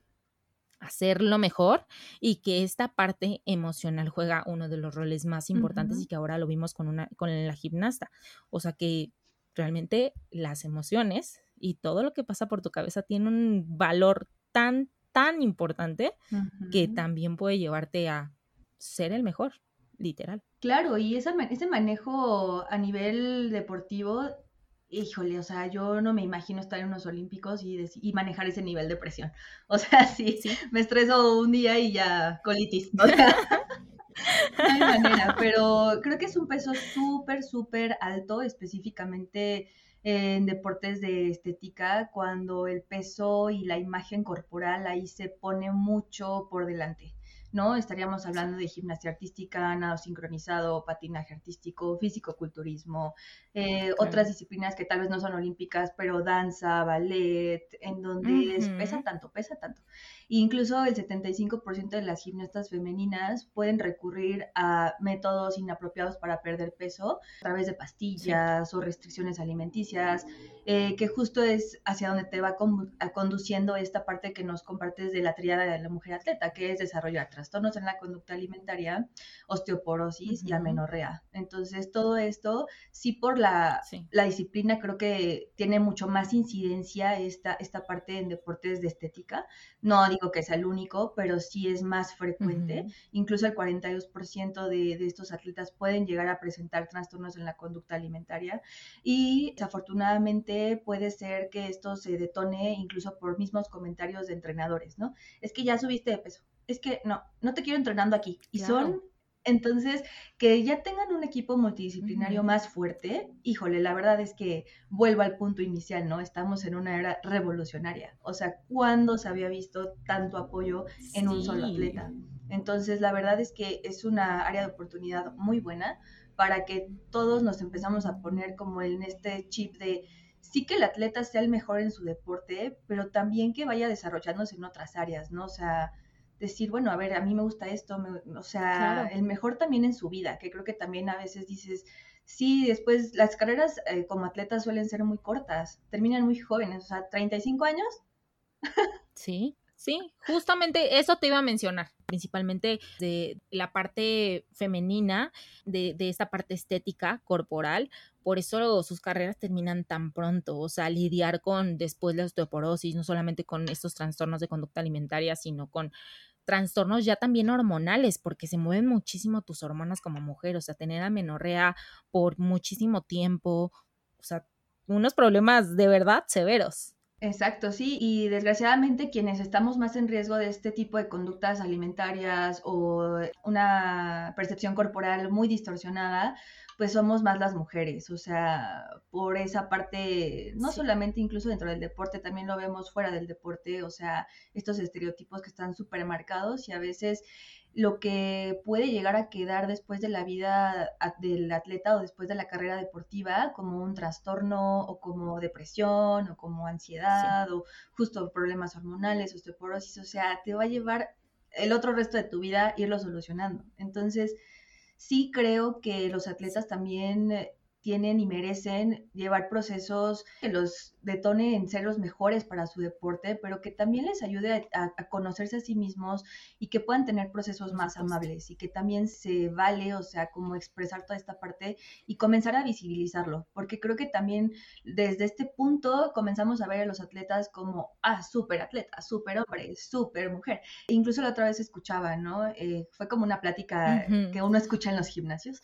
[SPEAKER 1] hacerlo mejor y que esta parte emocional juega uno de los roles más importantes y que ahora lo vimos con una con la gimnasta. O sea que realmente las emociones y todo lo que pasa por tu cabeza tiene un valor tan tan importante que también puede llevarte a ser el mejor, literal.
[SPEAKER 2] Claro, y ese manejo a nivel deportivo híjole, o sea, yo no me imagino estar en unos olímpicos y, y manejar ese nivel de presión. <laughs> O sea, sí, ¿Sí? me estreso un día y ya colitis. <laughs> no hay manera, pero creo que es un peso súper, súper alto, específicamente en deportes de estética cuando el peso y la imagen corporal ahí se pone mucho por delante. ¿No? Estaríamos hablando de gimnasia artística, nado sincronizado, patinaje artístico, físico-culturismo, eh, otras disciplinas que tal vez no son olímpicas, pero danza, ballet, en donde pesa tanto, pesa tanto. Incluso el 75% de las gimnastas femeninas pueden recurrir a métodos inapropiados para perder peso a través de pastillas o restricciones alimenticias, eh, que justo es hacia donde te va conduciendo esta parte que nos compartes de la triada de la mujer atleta, que es desarrollar trastornos en la conducta alimentaria, osteoporosis y amenorrea. Entonces, todo esto, sí por la, la disciplina, creo que tiene mucho más incidencia esta, esta parte en deportes de estética. No digo que sea el único, pero sí es más frecuente. Incluso el 42% de, de estos atletas pueden llegar a presentar trastornos en la conducta alimentaria y desafortunadamente puede ser que esto se detone incluso por mismos comentarios de entrenadores, ¿no? Es que ya subiste de peso, es que no, no te quiero entrenando aquí. Y son entonces, que ya tengan un equipo multidisciplinario más fuerte, híjole, la verdad es que vuelvo al punto inicial, ¿no? Estamos en una era revolucionaria. O sea, ¿cuándo se había visto tanto apoyo en un solo atleta? Entonces, la verdad es que es una área de oportunidad muy buena para que todos nos empezamos a poner como en este chip de sí que el atleta sea el mejor en su deporte, pero también que vaya desarrollándose en otras áreas, ¿no? O sea, decir, bueno, a ver, a mí me gusta esto, o sea, el mejor también en su vida, que creo que también a veces dices, sí, después las carreras eh, como atleta suelen ser muy cortas, terminan muy jóvenes, o sea, 35 años.
[SPEAKER 1] Sí, sí, justamente eso te iba a mencionar, principalmente de la parte femenina, de, de esta parte estética corporal, por eso sus carreras terminan tan pronto, o sea, lidiar con después la osteoporosis, no solamente con estos trastornos de conducta alimentaria, sino con trastornos ya también hormonales, porque se mueven muchísimo tus hormonas como mujer, o sea, tener amenorrea por muchísimo tiempo, o sea, unos problemas de verdad severos.
[SPEAKER 2] Exacto, sí, y desgraciadamente quienes estamos más en riesgo de este tipo de conductas alimentarias o una percepción corporal muy distorsionada, pues somos más las mujeres, o sea, por esa parte, no solamente incluso dentro del deporte, también lo vemos fuera del deporte, o sea, estos estereotipos que están súper marcados y a veces lo que puede llegar a quedar después de la vida del atleta o después de la carrera deportiva como un trastorno o como depresión o como ansiedad o justo problemas hormonales, osteoporosis, o sea, te va a llevar el otro resto de tu vida irlo solucionando. Entonces, sí creo que los atletas también eh, tienen y merecen llevar procesos que los detone en ser los mejores para su deporte, pero que también les ayude a, conocerse a sí mismos y que puedan tener procesos más amables y que también se vale, o sea, como expresar toda esta parte y comenzar a visibilizarlo, porque creo que también desde este punto comenzamos a ver a los atletas como, ah, súper atleta, súper hombre, súper mujer. E incluso la otra vez escuchaba, ¿no? Eh, fue como una plática que uno escucha en los gimnasios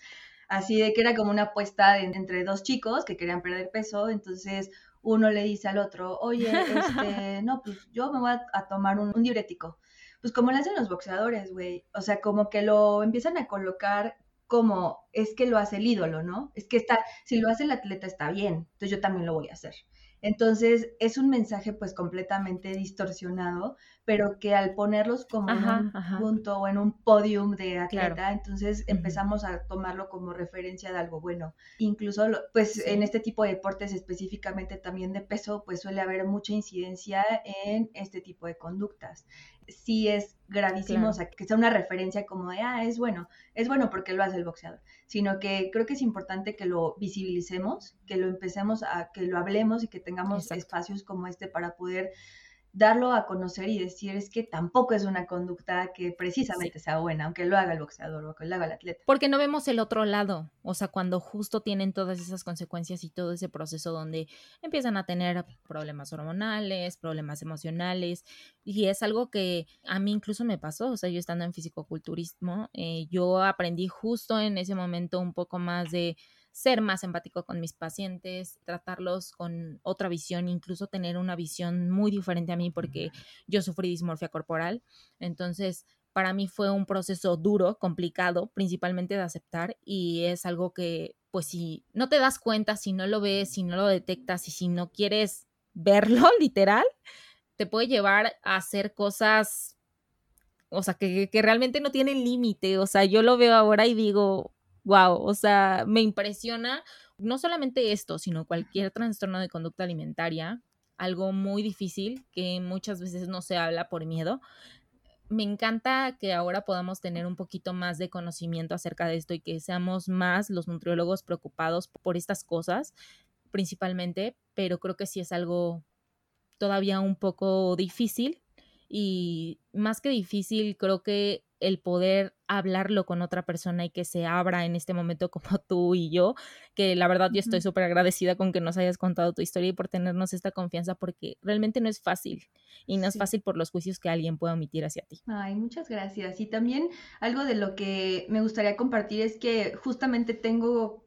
[SPEAKER 2] Así de que era como una apuesta entre dos chicos que querían perder peso, entonces uno le dice al otro, oye, este, <laughs> no, pues yo me voy a, tomar un, un, diurético. Pues como le hacen los boxeadores, güey. O sea, como que lo empiezan a colocar como es que lo hace el ídolo, ¿no? Es que está, si lo hace el atleta está bien, entonces yo también lo voy a hacer. Entonces, es un mensaje pues completamente distorsionado, pero que al ponerlos como en un punto o en un podium de atleta, entonces empezamos a tomarlo como referencia de algo bueno. Incluso, pues en este tipo de deportes específicamente también de peso, pues suele haber mucha incidencia en este tipo de conductas sí es gravísimo, o sea, que sea una referencia como de, ah, es bueno, es bueno porque lo hace el boxeador, sino que creo que es importante que lo visibilicemos, que lo empecemos a, que lo hablemos y que tengamos espacios como este para poder darlo a conocer y decir es que tampoco es una conducta que precisamente sea buena, aunque lo haga el boxeador o lo haga el atleta.
[SPEAKER 1] Porque no vemos el otro lado, o sea, cuando justo tienen todas esas consecuencias y todo ese proceso donde empiezan a tener problemas hormonales, problemas emocionales, y es algo que a mí incluso me pasó, o sea, yo estando en fisicoculturismo, eh, yo aprendí justo en ese momento un poco más de ser más empático con mis pacientes, tratarlos con otra visión, incluso tener una visión muy diferente a mí porque yo sufrí dismorfia corporal. Entonces, para mí fue un proceso duro, complicado, principalmente de aceptar y es algo que pues si no te das cuenta, si no lo ves, si no lo detectas y si no quieres verlo <laughs> literal, te puede llevar a hacer cosas, o sea, que, que realmente no tienen límite. O sea, yo lo veo ahora y digo, wow, o sea, me impresiona no solamente esto, sino cualquier trastorno de conducta alimentaria, algo muy difícil que muchas veces no se habla por miedo. Me encanta que ahora podamos tener un poquito más de conocimiento acerca de esto y que seamos más los nutriólogos preocupados por estas cosas, principalmente, pero creo que sí es algo todavía un poco difícil y más que difícil, creo que el poder hablarlo con otra persona y que se abra en este momento como <laughs> tú y yo, que la verdad yo estoy súper agradecida con que nos hayas contado tu historia y por tenernos esta confianza porque realmente no es fácil y no es fácil por los juicios que alguien pueda omitir hacia ti.
[SPEAKER 2] Ay, muchas gracias. Y también algo de lo que me gustaría compartir es que justamente tengo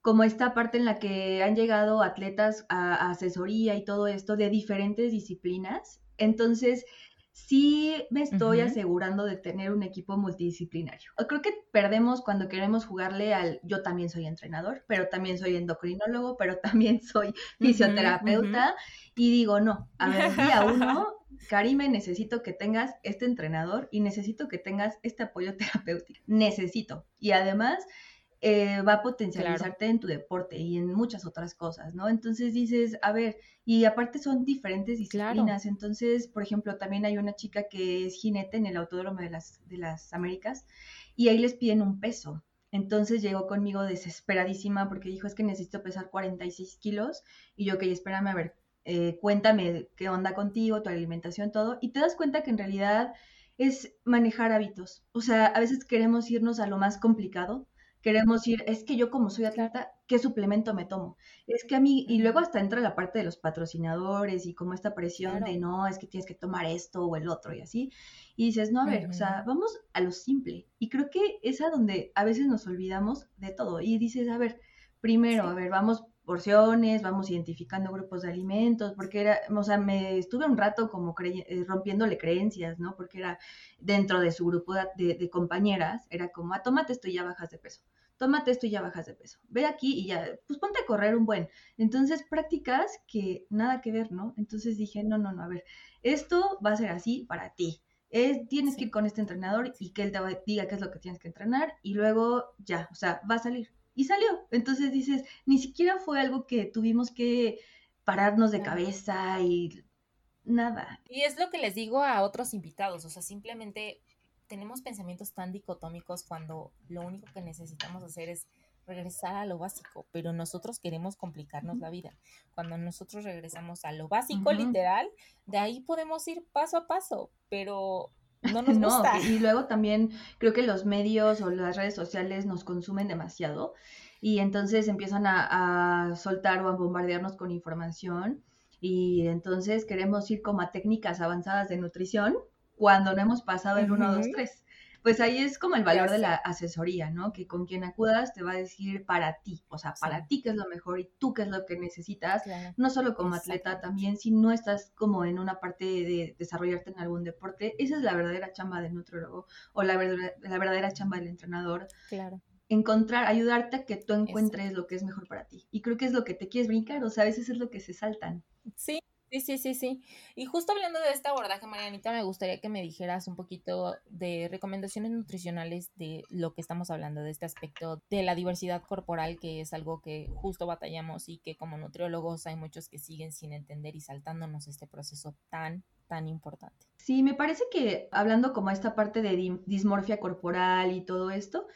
[SPEAKER 2] como esta parte en la que han llegado atletas a, asesoría y todo esto de diferentes disciplinas. Entonces, sí me estoy asegurando de tener un equipo multidisciplinario. Creo que perdemos cuando queremos jugarle al yo también soy entrenador, pero también soy endocrinólogo, pero <laughs> también soy fisioterapeuta y digo, no, a ver, día uno, <laughs> Karime, necesito que tengas este entrenador y necesito que tengas este apoyo <laughs> terapéutico. Necesito. Y además, eh, va a potencializarte en tu deporte y en muchas otras cosas, ¿no? Entonces dices, a ver, y aparte son diferentes disciplinas, entonces, por ejemplo, también hay una chica que es jinete en el Autódromo de las, de las Américas y ahí les piden un peso. Entonces llegó conmigo desesperadísima porque dijo, es que necesito pesar 46 kilos y yo, ok, espérame a ver, eh, cuéntame qué onda contigo, tu alimentación, todo, y te das cuenta que en realidad es manejar hábitos. O sea, a veces queremos irnos a lo más complicado queremos ir, es que yo como soy atleta, ¿qué suplemento me tomo? Es que a mí, y luego hasta entra la parte de los patrocinadores y como esta presión de no, es que tienes que tomar esto o el otro y así. Y dices, no, a ver, o sea, vamos a lo simple. Y creo que es a donde a veces nos olvidamos de todo. Y dices, a ver, primero, a ver, vamos porciones, vamos identificando grupos de alimentos, porque era, o sea, me estuve un rato como eh, rompiéndole creencias, ¿no? Porque era dentro de su grupo de, de, compañeras, era como, ah, tómate esto y ya bajas de peso, tómate esto y ya bajas de peso, ve aquí y ya, pues ponte a correr un buen. Entonces, prácticas que nada que ver, ¿no? Entonces dije, no, no, no, a ver, esto va a ser así para ti. Es, tienes que ir con este entrenador y que él te diga qué es lo que tienes que entrenar y luego ya, o sea, va a salir y salió. Entonces dices, ni siquiera fue algo que tuvimos que pararnos de cabeza y nada.
[SPEAKER 1] Y es lo que les digo a otros invitados, o sea, simplemente tenemos pensamientos tan dicotómicos cuando lo único que necesitamos hacer es regresar a lo básico, pero nosotros queremos complicarnos la vida. Cuando nosotros regresamos a lo básico, literal, de ahí podemos ir paso a paso, pero no <laughs> nos gusta.
[SPEAKER 2] Y luego también creo que los medios o las redes sociales nos consumen demasiado y entonces empiezan a, soltar o a bombardearnos con información y entonces queremos ir como a técnicas avanzadas de nutrición cuando no hemos pasado el 1, 2, 3 pues ahí es como el valor de la asesoría, ¿no? Que con quien acudas te va a decir para ti, o sea, para ti qué es lo mejor y tú qué es lo que necesitas, no solo como atleta, también si no estás como en una parte de desarrollarte en algún deporte, esa es la verdadera chamba del nutriólogo o la, la verdadera chamba del entrenador.
[SPEAKER 1] Claro
[SPEAKER 2] encontrar, ayudarte a que tú encuentres lo que es mejor para ti. Y creo que es lo que te quieres brincar, o sea, a veces es lo que se saltan.
[SPEAKER 1] Sí, Sí, sí, sí, sí. Y justo hablando de este abordaje, Marianita, me gustaría que me dijeras un poquito de recomendaciones nutricionales de lo que estamos hablando, de este aspecto de la diversidad corporal, que es algo que justo batallamos y que como nutriólogos hay muchos que siguen sin entender y saltándonos este proceso tan, tan importante.
[SPEAKER 2] Sí, me parece que hablando como esta parte de dismorfia corporal y todo esto,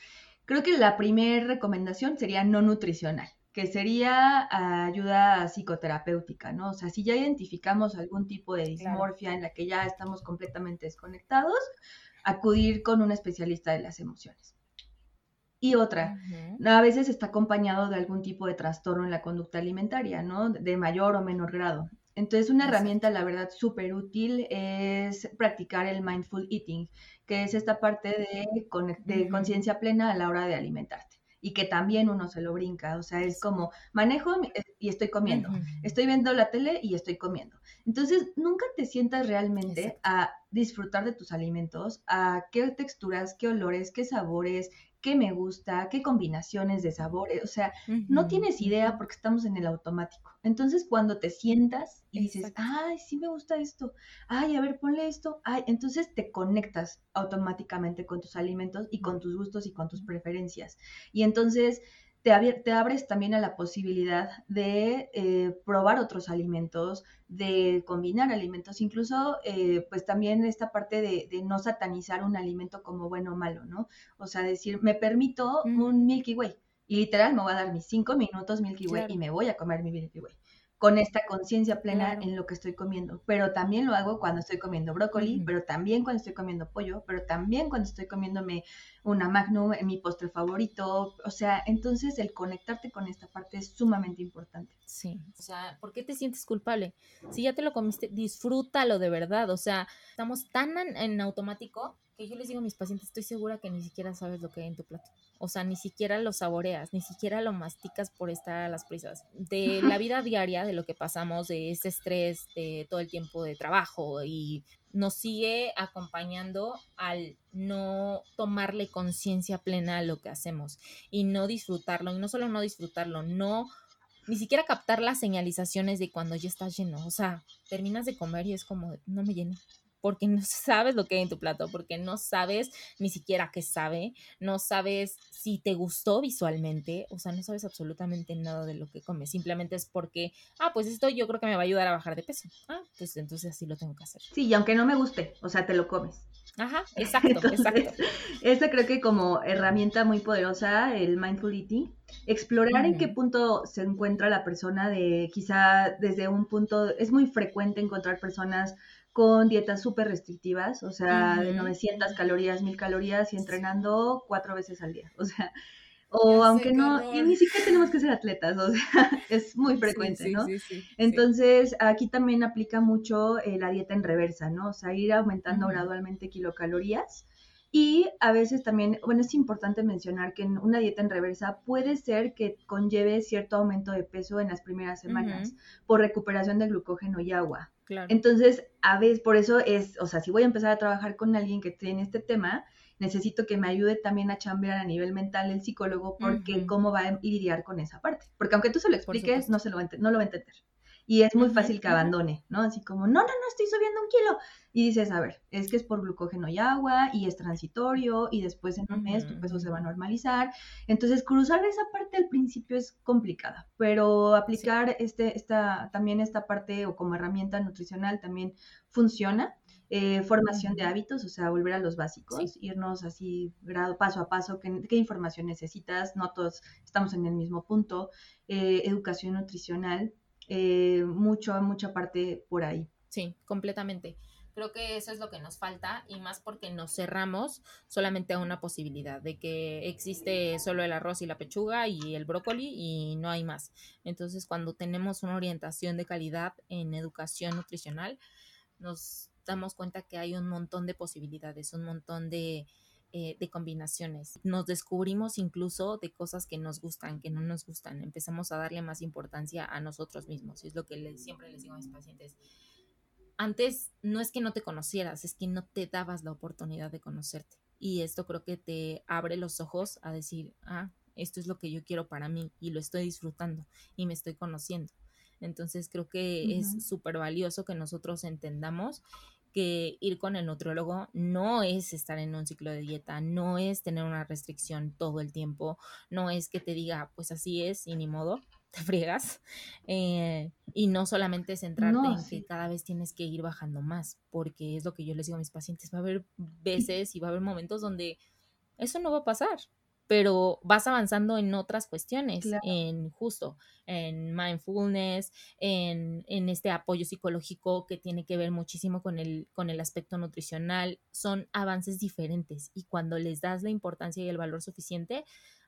[SPEAKER 2] creo que la primera recomendación sería no nutricional que sería ayuda psicoterapéutica, ¿no? O sea, si ya identificamos algún tipo de dismorfia en la que ya estamos completamente desconectados, acudir con un especialista de las emociones. Y otra, a veces está acompañado de algún tipo de trastorno en la conducta alimentaria, ¿no? De mayor o menor grado. Entonces, una herramienta, la verdad, súper útil es practicar el mindful eating, que es esta parte de, de conciencia plena a la hora de alimentarte y que también uno se lo brinca, o sea, es como manejo eh, y estoy comiendo, estoy viendo la tele y estoy comiendo. Entonces, nunca te sientas realmente a disfrutar de tus alimentos a qué texturas, qué olores, qué sabores, qué me gusta, qué combinaciones de sabores, o sea, no tienes idea porque estamos en el automático. Entonces, cuando te sientas y dices, ay, sí me gusta esto, ay, a ver, ponle esto, ay, entonces te conectas automáticamente con tus alimentos y con tus gustos y con tus preferencias. Y entonces te, abres también a la posibilidad de eh, probar otros alimentos, de combinar alimentos, incluso eh, pues también esta parte de, no satanizar un alimento como bueno o malo, ¿no? O sea, decir, me permito un Milky Way y literal me voy a dar mis cinco minutos Milky Way y me voy a comer mi Milky Way con esta conciencia plena en lo que estoy comiendo. Pero también lo hago cuando estoy comiendo brócoli, pero también cuando estoy comiendo pollo, pero también cuando estoy comiéndome una magnum en mi postre favorito. O sea, entonces el conectarte con esta parte es sumamente importante.
[SPEAKER 1] Sí, o sea, ¿por qué te sientes culpable? Si ya te lo comiste, disfrútalo de verdad. O sea, estamos tan en automático que yo les digo a mis pacientes, estoy segura que ni siquiera sabes lo que hay en tu plato. O sea, ni siquiera lo saboreas, ni siquiera lo masticas por estar a las prisas. De la <laughs> vida diaria, de lo que pasamos, de ese estrés, de todo el tiempo de trabajo y nos sigue acompañando al no tomarle conciencia plena a lo que hacemos y no disfrutarlo. Y no solo no disfrutarlo, no ni siquiera captar las señalizaciones de cuando ya estás lleno. O sea, terminas de comer y es como, no me lleno porque no sabes lo que hay en tu plato, porque no sabes ni siquiera qué sabe, no sabes si te gustó visualmente, o sea, no sabes absolutamente nada de lo que comes, simplemente es porque, ah, pues esto yo creo que me va a ayudar a bajar de peso. Ah, pues entonces así lo tengo que hacer.
[SPEAKER 2] Sí, y aunque no me guste, o sea, te lo comes.
[SPEAKER 1] Ajá, <laughs> exacto, exacto.
[SPEAKER 2] Esta creo que como herramienta muy poderosa, el mindful eating, explorar en qué punto se encuentra la persona de quizá desde un punto, es muy frecuente encontrar personas con dietas súper restrictivas, o sea, de 900 calorías, 1000 calorías y entrenando cuatro veces al día. O sea, <laughs> o aunque no, y ni siquiera tenemos que ser atletas, o sea, <laughs> es muy frecuente, ¿no? Entonces, aquí también aplica mucho eh, la dieta en reversa, ¿no? O sea, ir aumentando gradualmente kilocalorías. Y a veces también, bueno, es importante mencionar que en una dieta en reversa puede ser que conlleve cierto aumento de peso en las primeras semanas por recuperación de glucógeno y agua. Entonces, a veces, por eso es, o sea, si voy a empezar a trabajar con alguien que tiene este tema, necesito que me ayude también a chambear a nivel mental el psicólogo, porque cómo va a lidiar con esa parte. Porque aunque tú se lo expliques, no, se lo no lo va a entender y es muy fácil que abandone, ¿no? Así como, no, no, no, estoy subiendo un kilo. Y dices, a ver, es que es por glucógeno y agua y es transitorio y después en un mes tu peso se va a normalizar. Entonces, cruzar esa parte al principio es complicada, pero aplicar este, esta, también esta parte o como herramienta nutricional también funciona. Eh, formación de hábitos, o sea, volver a los básicos, irnos así grado, paso a paso, qué, qué, información necesitas, no todos estamos en el mismo punto, eh, educación nutricional, eh, mucho, mucha parte por ahí.
[SPEAKER 1] Sí, completamente. Creo que eso es lo que nos falta y más porque nos cerramos solamente a una posibilidad de que existe solo el arroz y la pechuga y el brócoli y no hay más. Entonces, cuando tenemos una orientación de calidad en educación nutricional, nos damos cuenta que hay un montón de posibilidades, un montón de, eh, de combinaciones. Nos descubrimos incluso de cosas que nos gustan, que no nos gustan. Empezamos a darle más importancia a nosotros mismos. Es lo que siempre les digo a mis pacientes. Antes no es que no te conocieras, es que no te dabas la oportunidad de conocerte. Y esto creo que te abre los ojos a decir, ah, esto es lo que yo quiero para mí y lo estoy disfrutando y me estoy conociendo. Entonces creo que es súper valioso que nosotros entendamos que ir con el nutriólogo no es estar en un ciclo de dieta, no es tener una restricción todo el tiempo, no es que te diga, pues así es y ni modo, <laughs> te friegas, eh, y no solamente centrarte en que cada vez tienes que ir bajando más, porque es lo que yo les digo a mis pacientes, va a haber veces y va a haber momentos donde eso no va a pasar, pero vas avanzando en otras cuestiones, en justo, en mindfulness, en, en, este apoyo psicológico que tiene que ver muchísimo con el, con el aspecto nutricional. Son avances diferentes y cuando les das la importancia y el valor suficiente,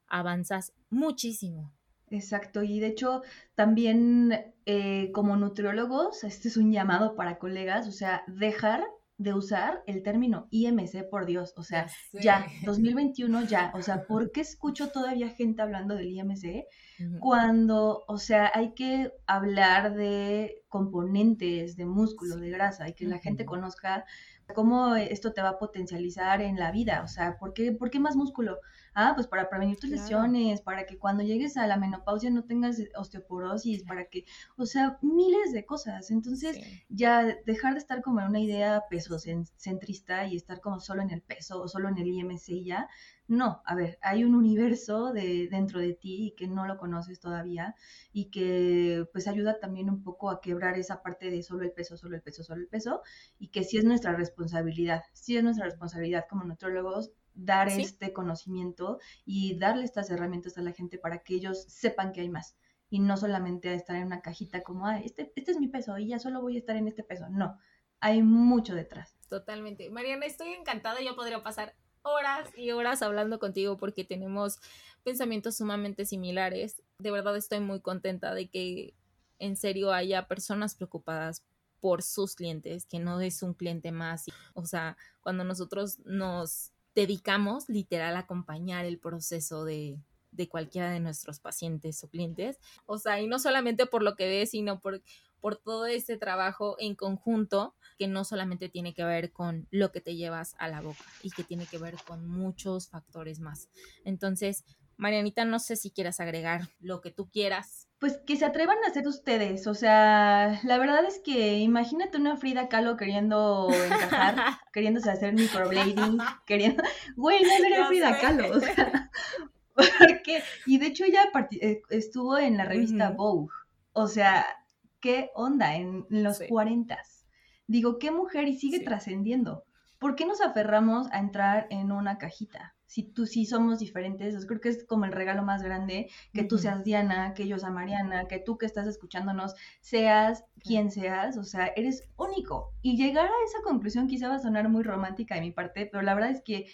[SPEAKER 1] avanzas muchísimo.
[SPEAKER 2] Exacto, y de hecho también eh, como nutriólogos, este es un llamado para colegas, o sea, dejar de usar el término IMC, por Dios, o sea, ya, 2021 ya, o sea, ¿por qué escucho todavía gente hablando del IMC cuando, o sea, hay que hablar de componentes de músculo, de grasa, y que la gente conozca cómo esto te va a potencializar en la vida. O sea, ¿por qué, ¿por qué más músculo? Ah, pues para prevenir tus lesiones, para que cuando llegues a la menopausia no tengas osteoporosis, para que, o sea, miles de cosas. Entonces, ya dejar de estar como en una idea peso centrista y estar como solo en el peso o solo en el IMC y ya. No, a ver, hay un universo de, dentro de ti y que no lo conoces todavía y que pues ayuda también un poco a quebrar esa parte de solo el peso, solo el peso, solo el peso y que sí es nuestra responsabilidad, sí es nuestra responsabilidad como nutrólogos dar este conocimiento y darle estas herramientas a la gente para que ellos sepan que hay más y no solamente estar en una cajita como, ah, este, este es mi peso y ya solo voy a estar en este peso. No, hay mucho detrás.
[SPEAKER 1] Totalmente. Mariana, estoy encantada. Yo podría pasar horas y horas hablando contigo porque tenemos pensamientos sumamente similares. De verdad estoy muy contenta de que en serio haya personas preocupadas por sus clientes, que no es un cliente más. O sea, cuando nosotros nos dedicamos literal a acompañar el proceso de, de cualquiera de nuestros pacientes o clientes. O sea, y no solamente por lo que ves, sino por, por todo este trabajo en conjunto que no solamente tiene que ver con lo que te llevas a la boca y que tiene que ver con muchos factores más. Entonces, Marianita, no sé si quieras agregar lo que tú quieras.
[SPEAKER 2] Pues que se atrevan a hacer ustedes, o sea, la verdad es que imagínate una Frida Kahlo queriendo encajar, <laughs> queriéndose hacer microblading, <laughs> queriendo, güey, no era Frida Kahlo, o sea, <laughs> porque, y de hecho ella eh, estuvo en la revista Vogue, o sea, ¿qué onda en los cuarentas? Digo, ¿qué mujer y sigue trascendiendo? ¿Por qué nos aferramos a entrar en una cajita? Si tú sí somos diferentes, creo que es como el regalo más grande, que tú seas Diana, que yo sea Mariana, que tú que estás escuchándonos seas quien seas, o sea, eres único. Y llegar a esa conclusión quizá va a sonar muy romántica de mi parte, pero la verdad es que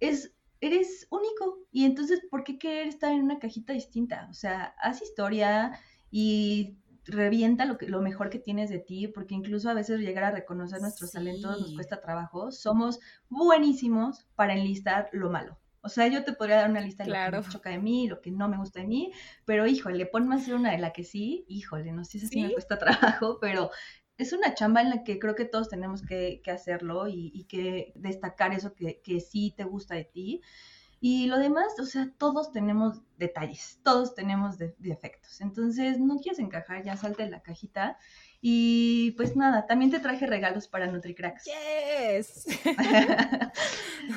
[SPEAKER 2] es, eres único. Y entonces, ¿por qué querer estar en una cajita distinta? O sea, haz historia y revienta lo, que, lo mejor que tienes de ti, porque incluso a veces llegar a reconocer nuestros talentos nos cuesta trabajo. Somos buenísimos para enlistar lo malo. O sea, yo te podría dar una lista de lo que me choca de mí, lo que no me gusta de mí, pero híjole, ponme a hacer una de la que sí, híjole, no sé si me cuesta <laughs> trabajo, pero es una chamba en la que creo que todos tenemos que, hacerlo y, que destacar eso que, sí te gusta de ti. Y lo demás, o sea, todos tenemos detalles, todos tenemos defectos. Entonces, no quieres encajar, ya salte de la cajita y pues nada, también te traje regalos para NutriCracks.
[SPEAKER 1] Yes. <laughs>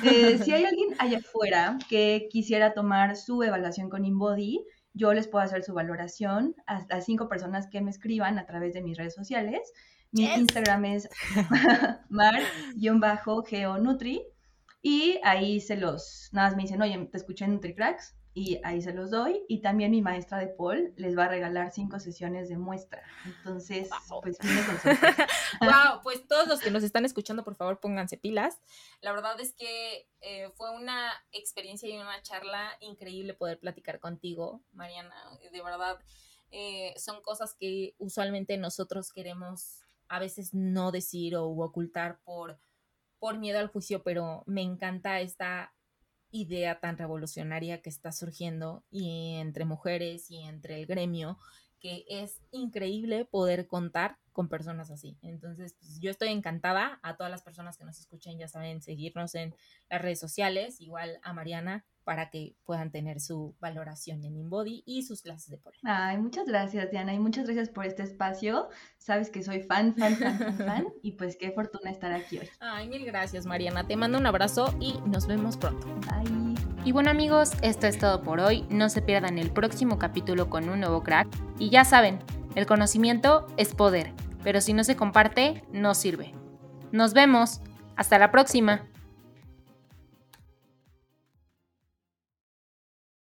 [SPEAKER 2] Eh, si hay <laughs> alguien allá afuera que quisiera tomar su evaluación con InBody, yo les puedo hacer su valoración a las cinco personas que me escriban a través de mis redes sociales. Mi Instagram es <laughs> mar-geonutri y ahí se los, nada más me dicen, oye, te escuché en NutriCracks, y ahí se los doy. Y también mi maestra de Paul les va a regalar cinco sesiones de muestra. Entonces, pues viene con
[SPEAKER 1] Wow, <laughs> pues todos los que nos están escuchando, por favor, pónganse pilas. La verdad es que eh, fue una experiencia y una charla increíble poder platicar contigo, Mariana. De verdad, eh, son cosas que usualmente nosotros queremos a veces no decir o ocultar por, por miedo al juicio, pero me encanta esta idea tan revolucionaria que está surgiendo y entre mujeres y entre el gremio, que es increíble poder contar con personas así. Entonces, pues, yo estoy encantada. A todas las personas que nos escuchen, ya saben, seguirnos en las redes sociales, igual a Mariana, para que puedan tener su valoración en InBody y sus clases de pole.
[SPEAKER 2] Ay, muchas gracias, Diana, y muchas gracias por este espacio. Sabes que soy fan, fan, fan, fan, fan, y pues qué fortuna estar aquí hoy.
[SPEAKER 1] Ay, mil gracias, Mariana. Te mando un abrazo y nos vemos pronto.
[SPEAKER 2] Bye.
[SPEAKER 1] Y bueno, amigos, esto es todo por hoy. No se pierdan el próximo capítulo con un nuevo crack. Y ya saben, el conocimiento es poder, pero si no se comparte, no sirve. Nos vemos. Hasta la próxima.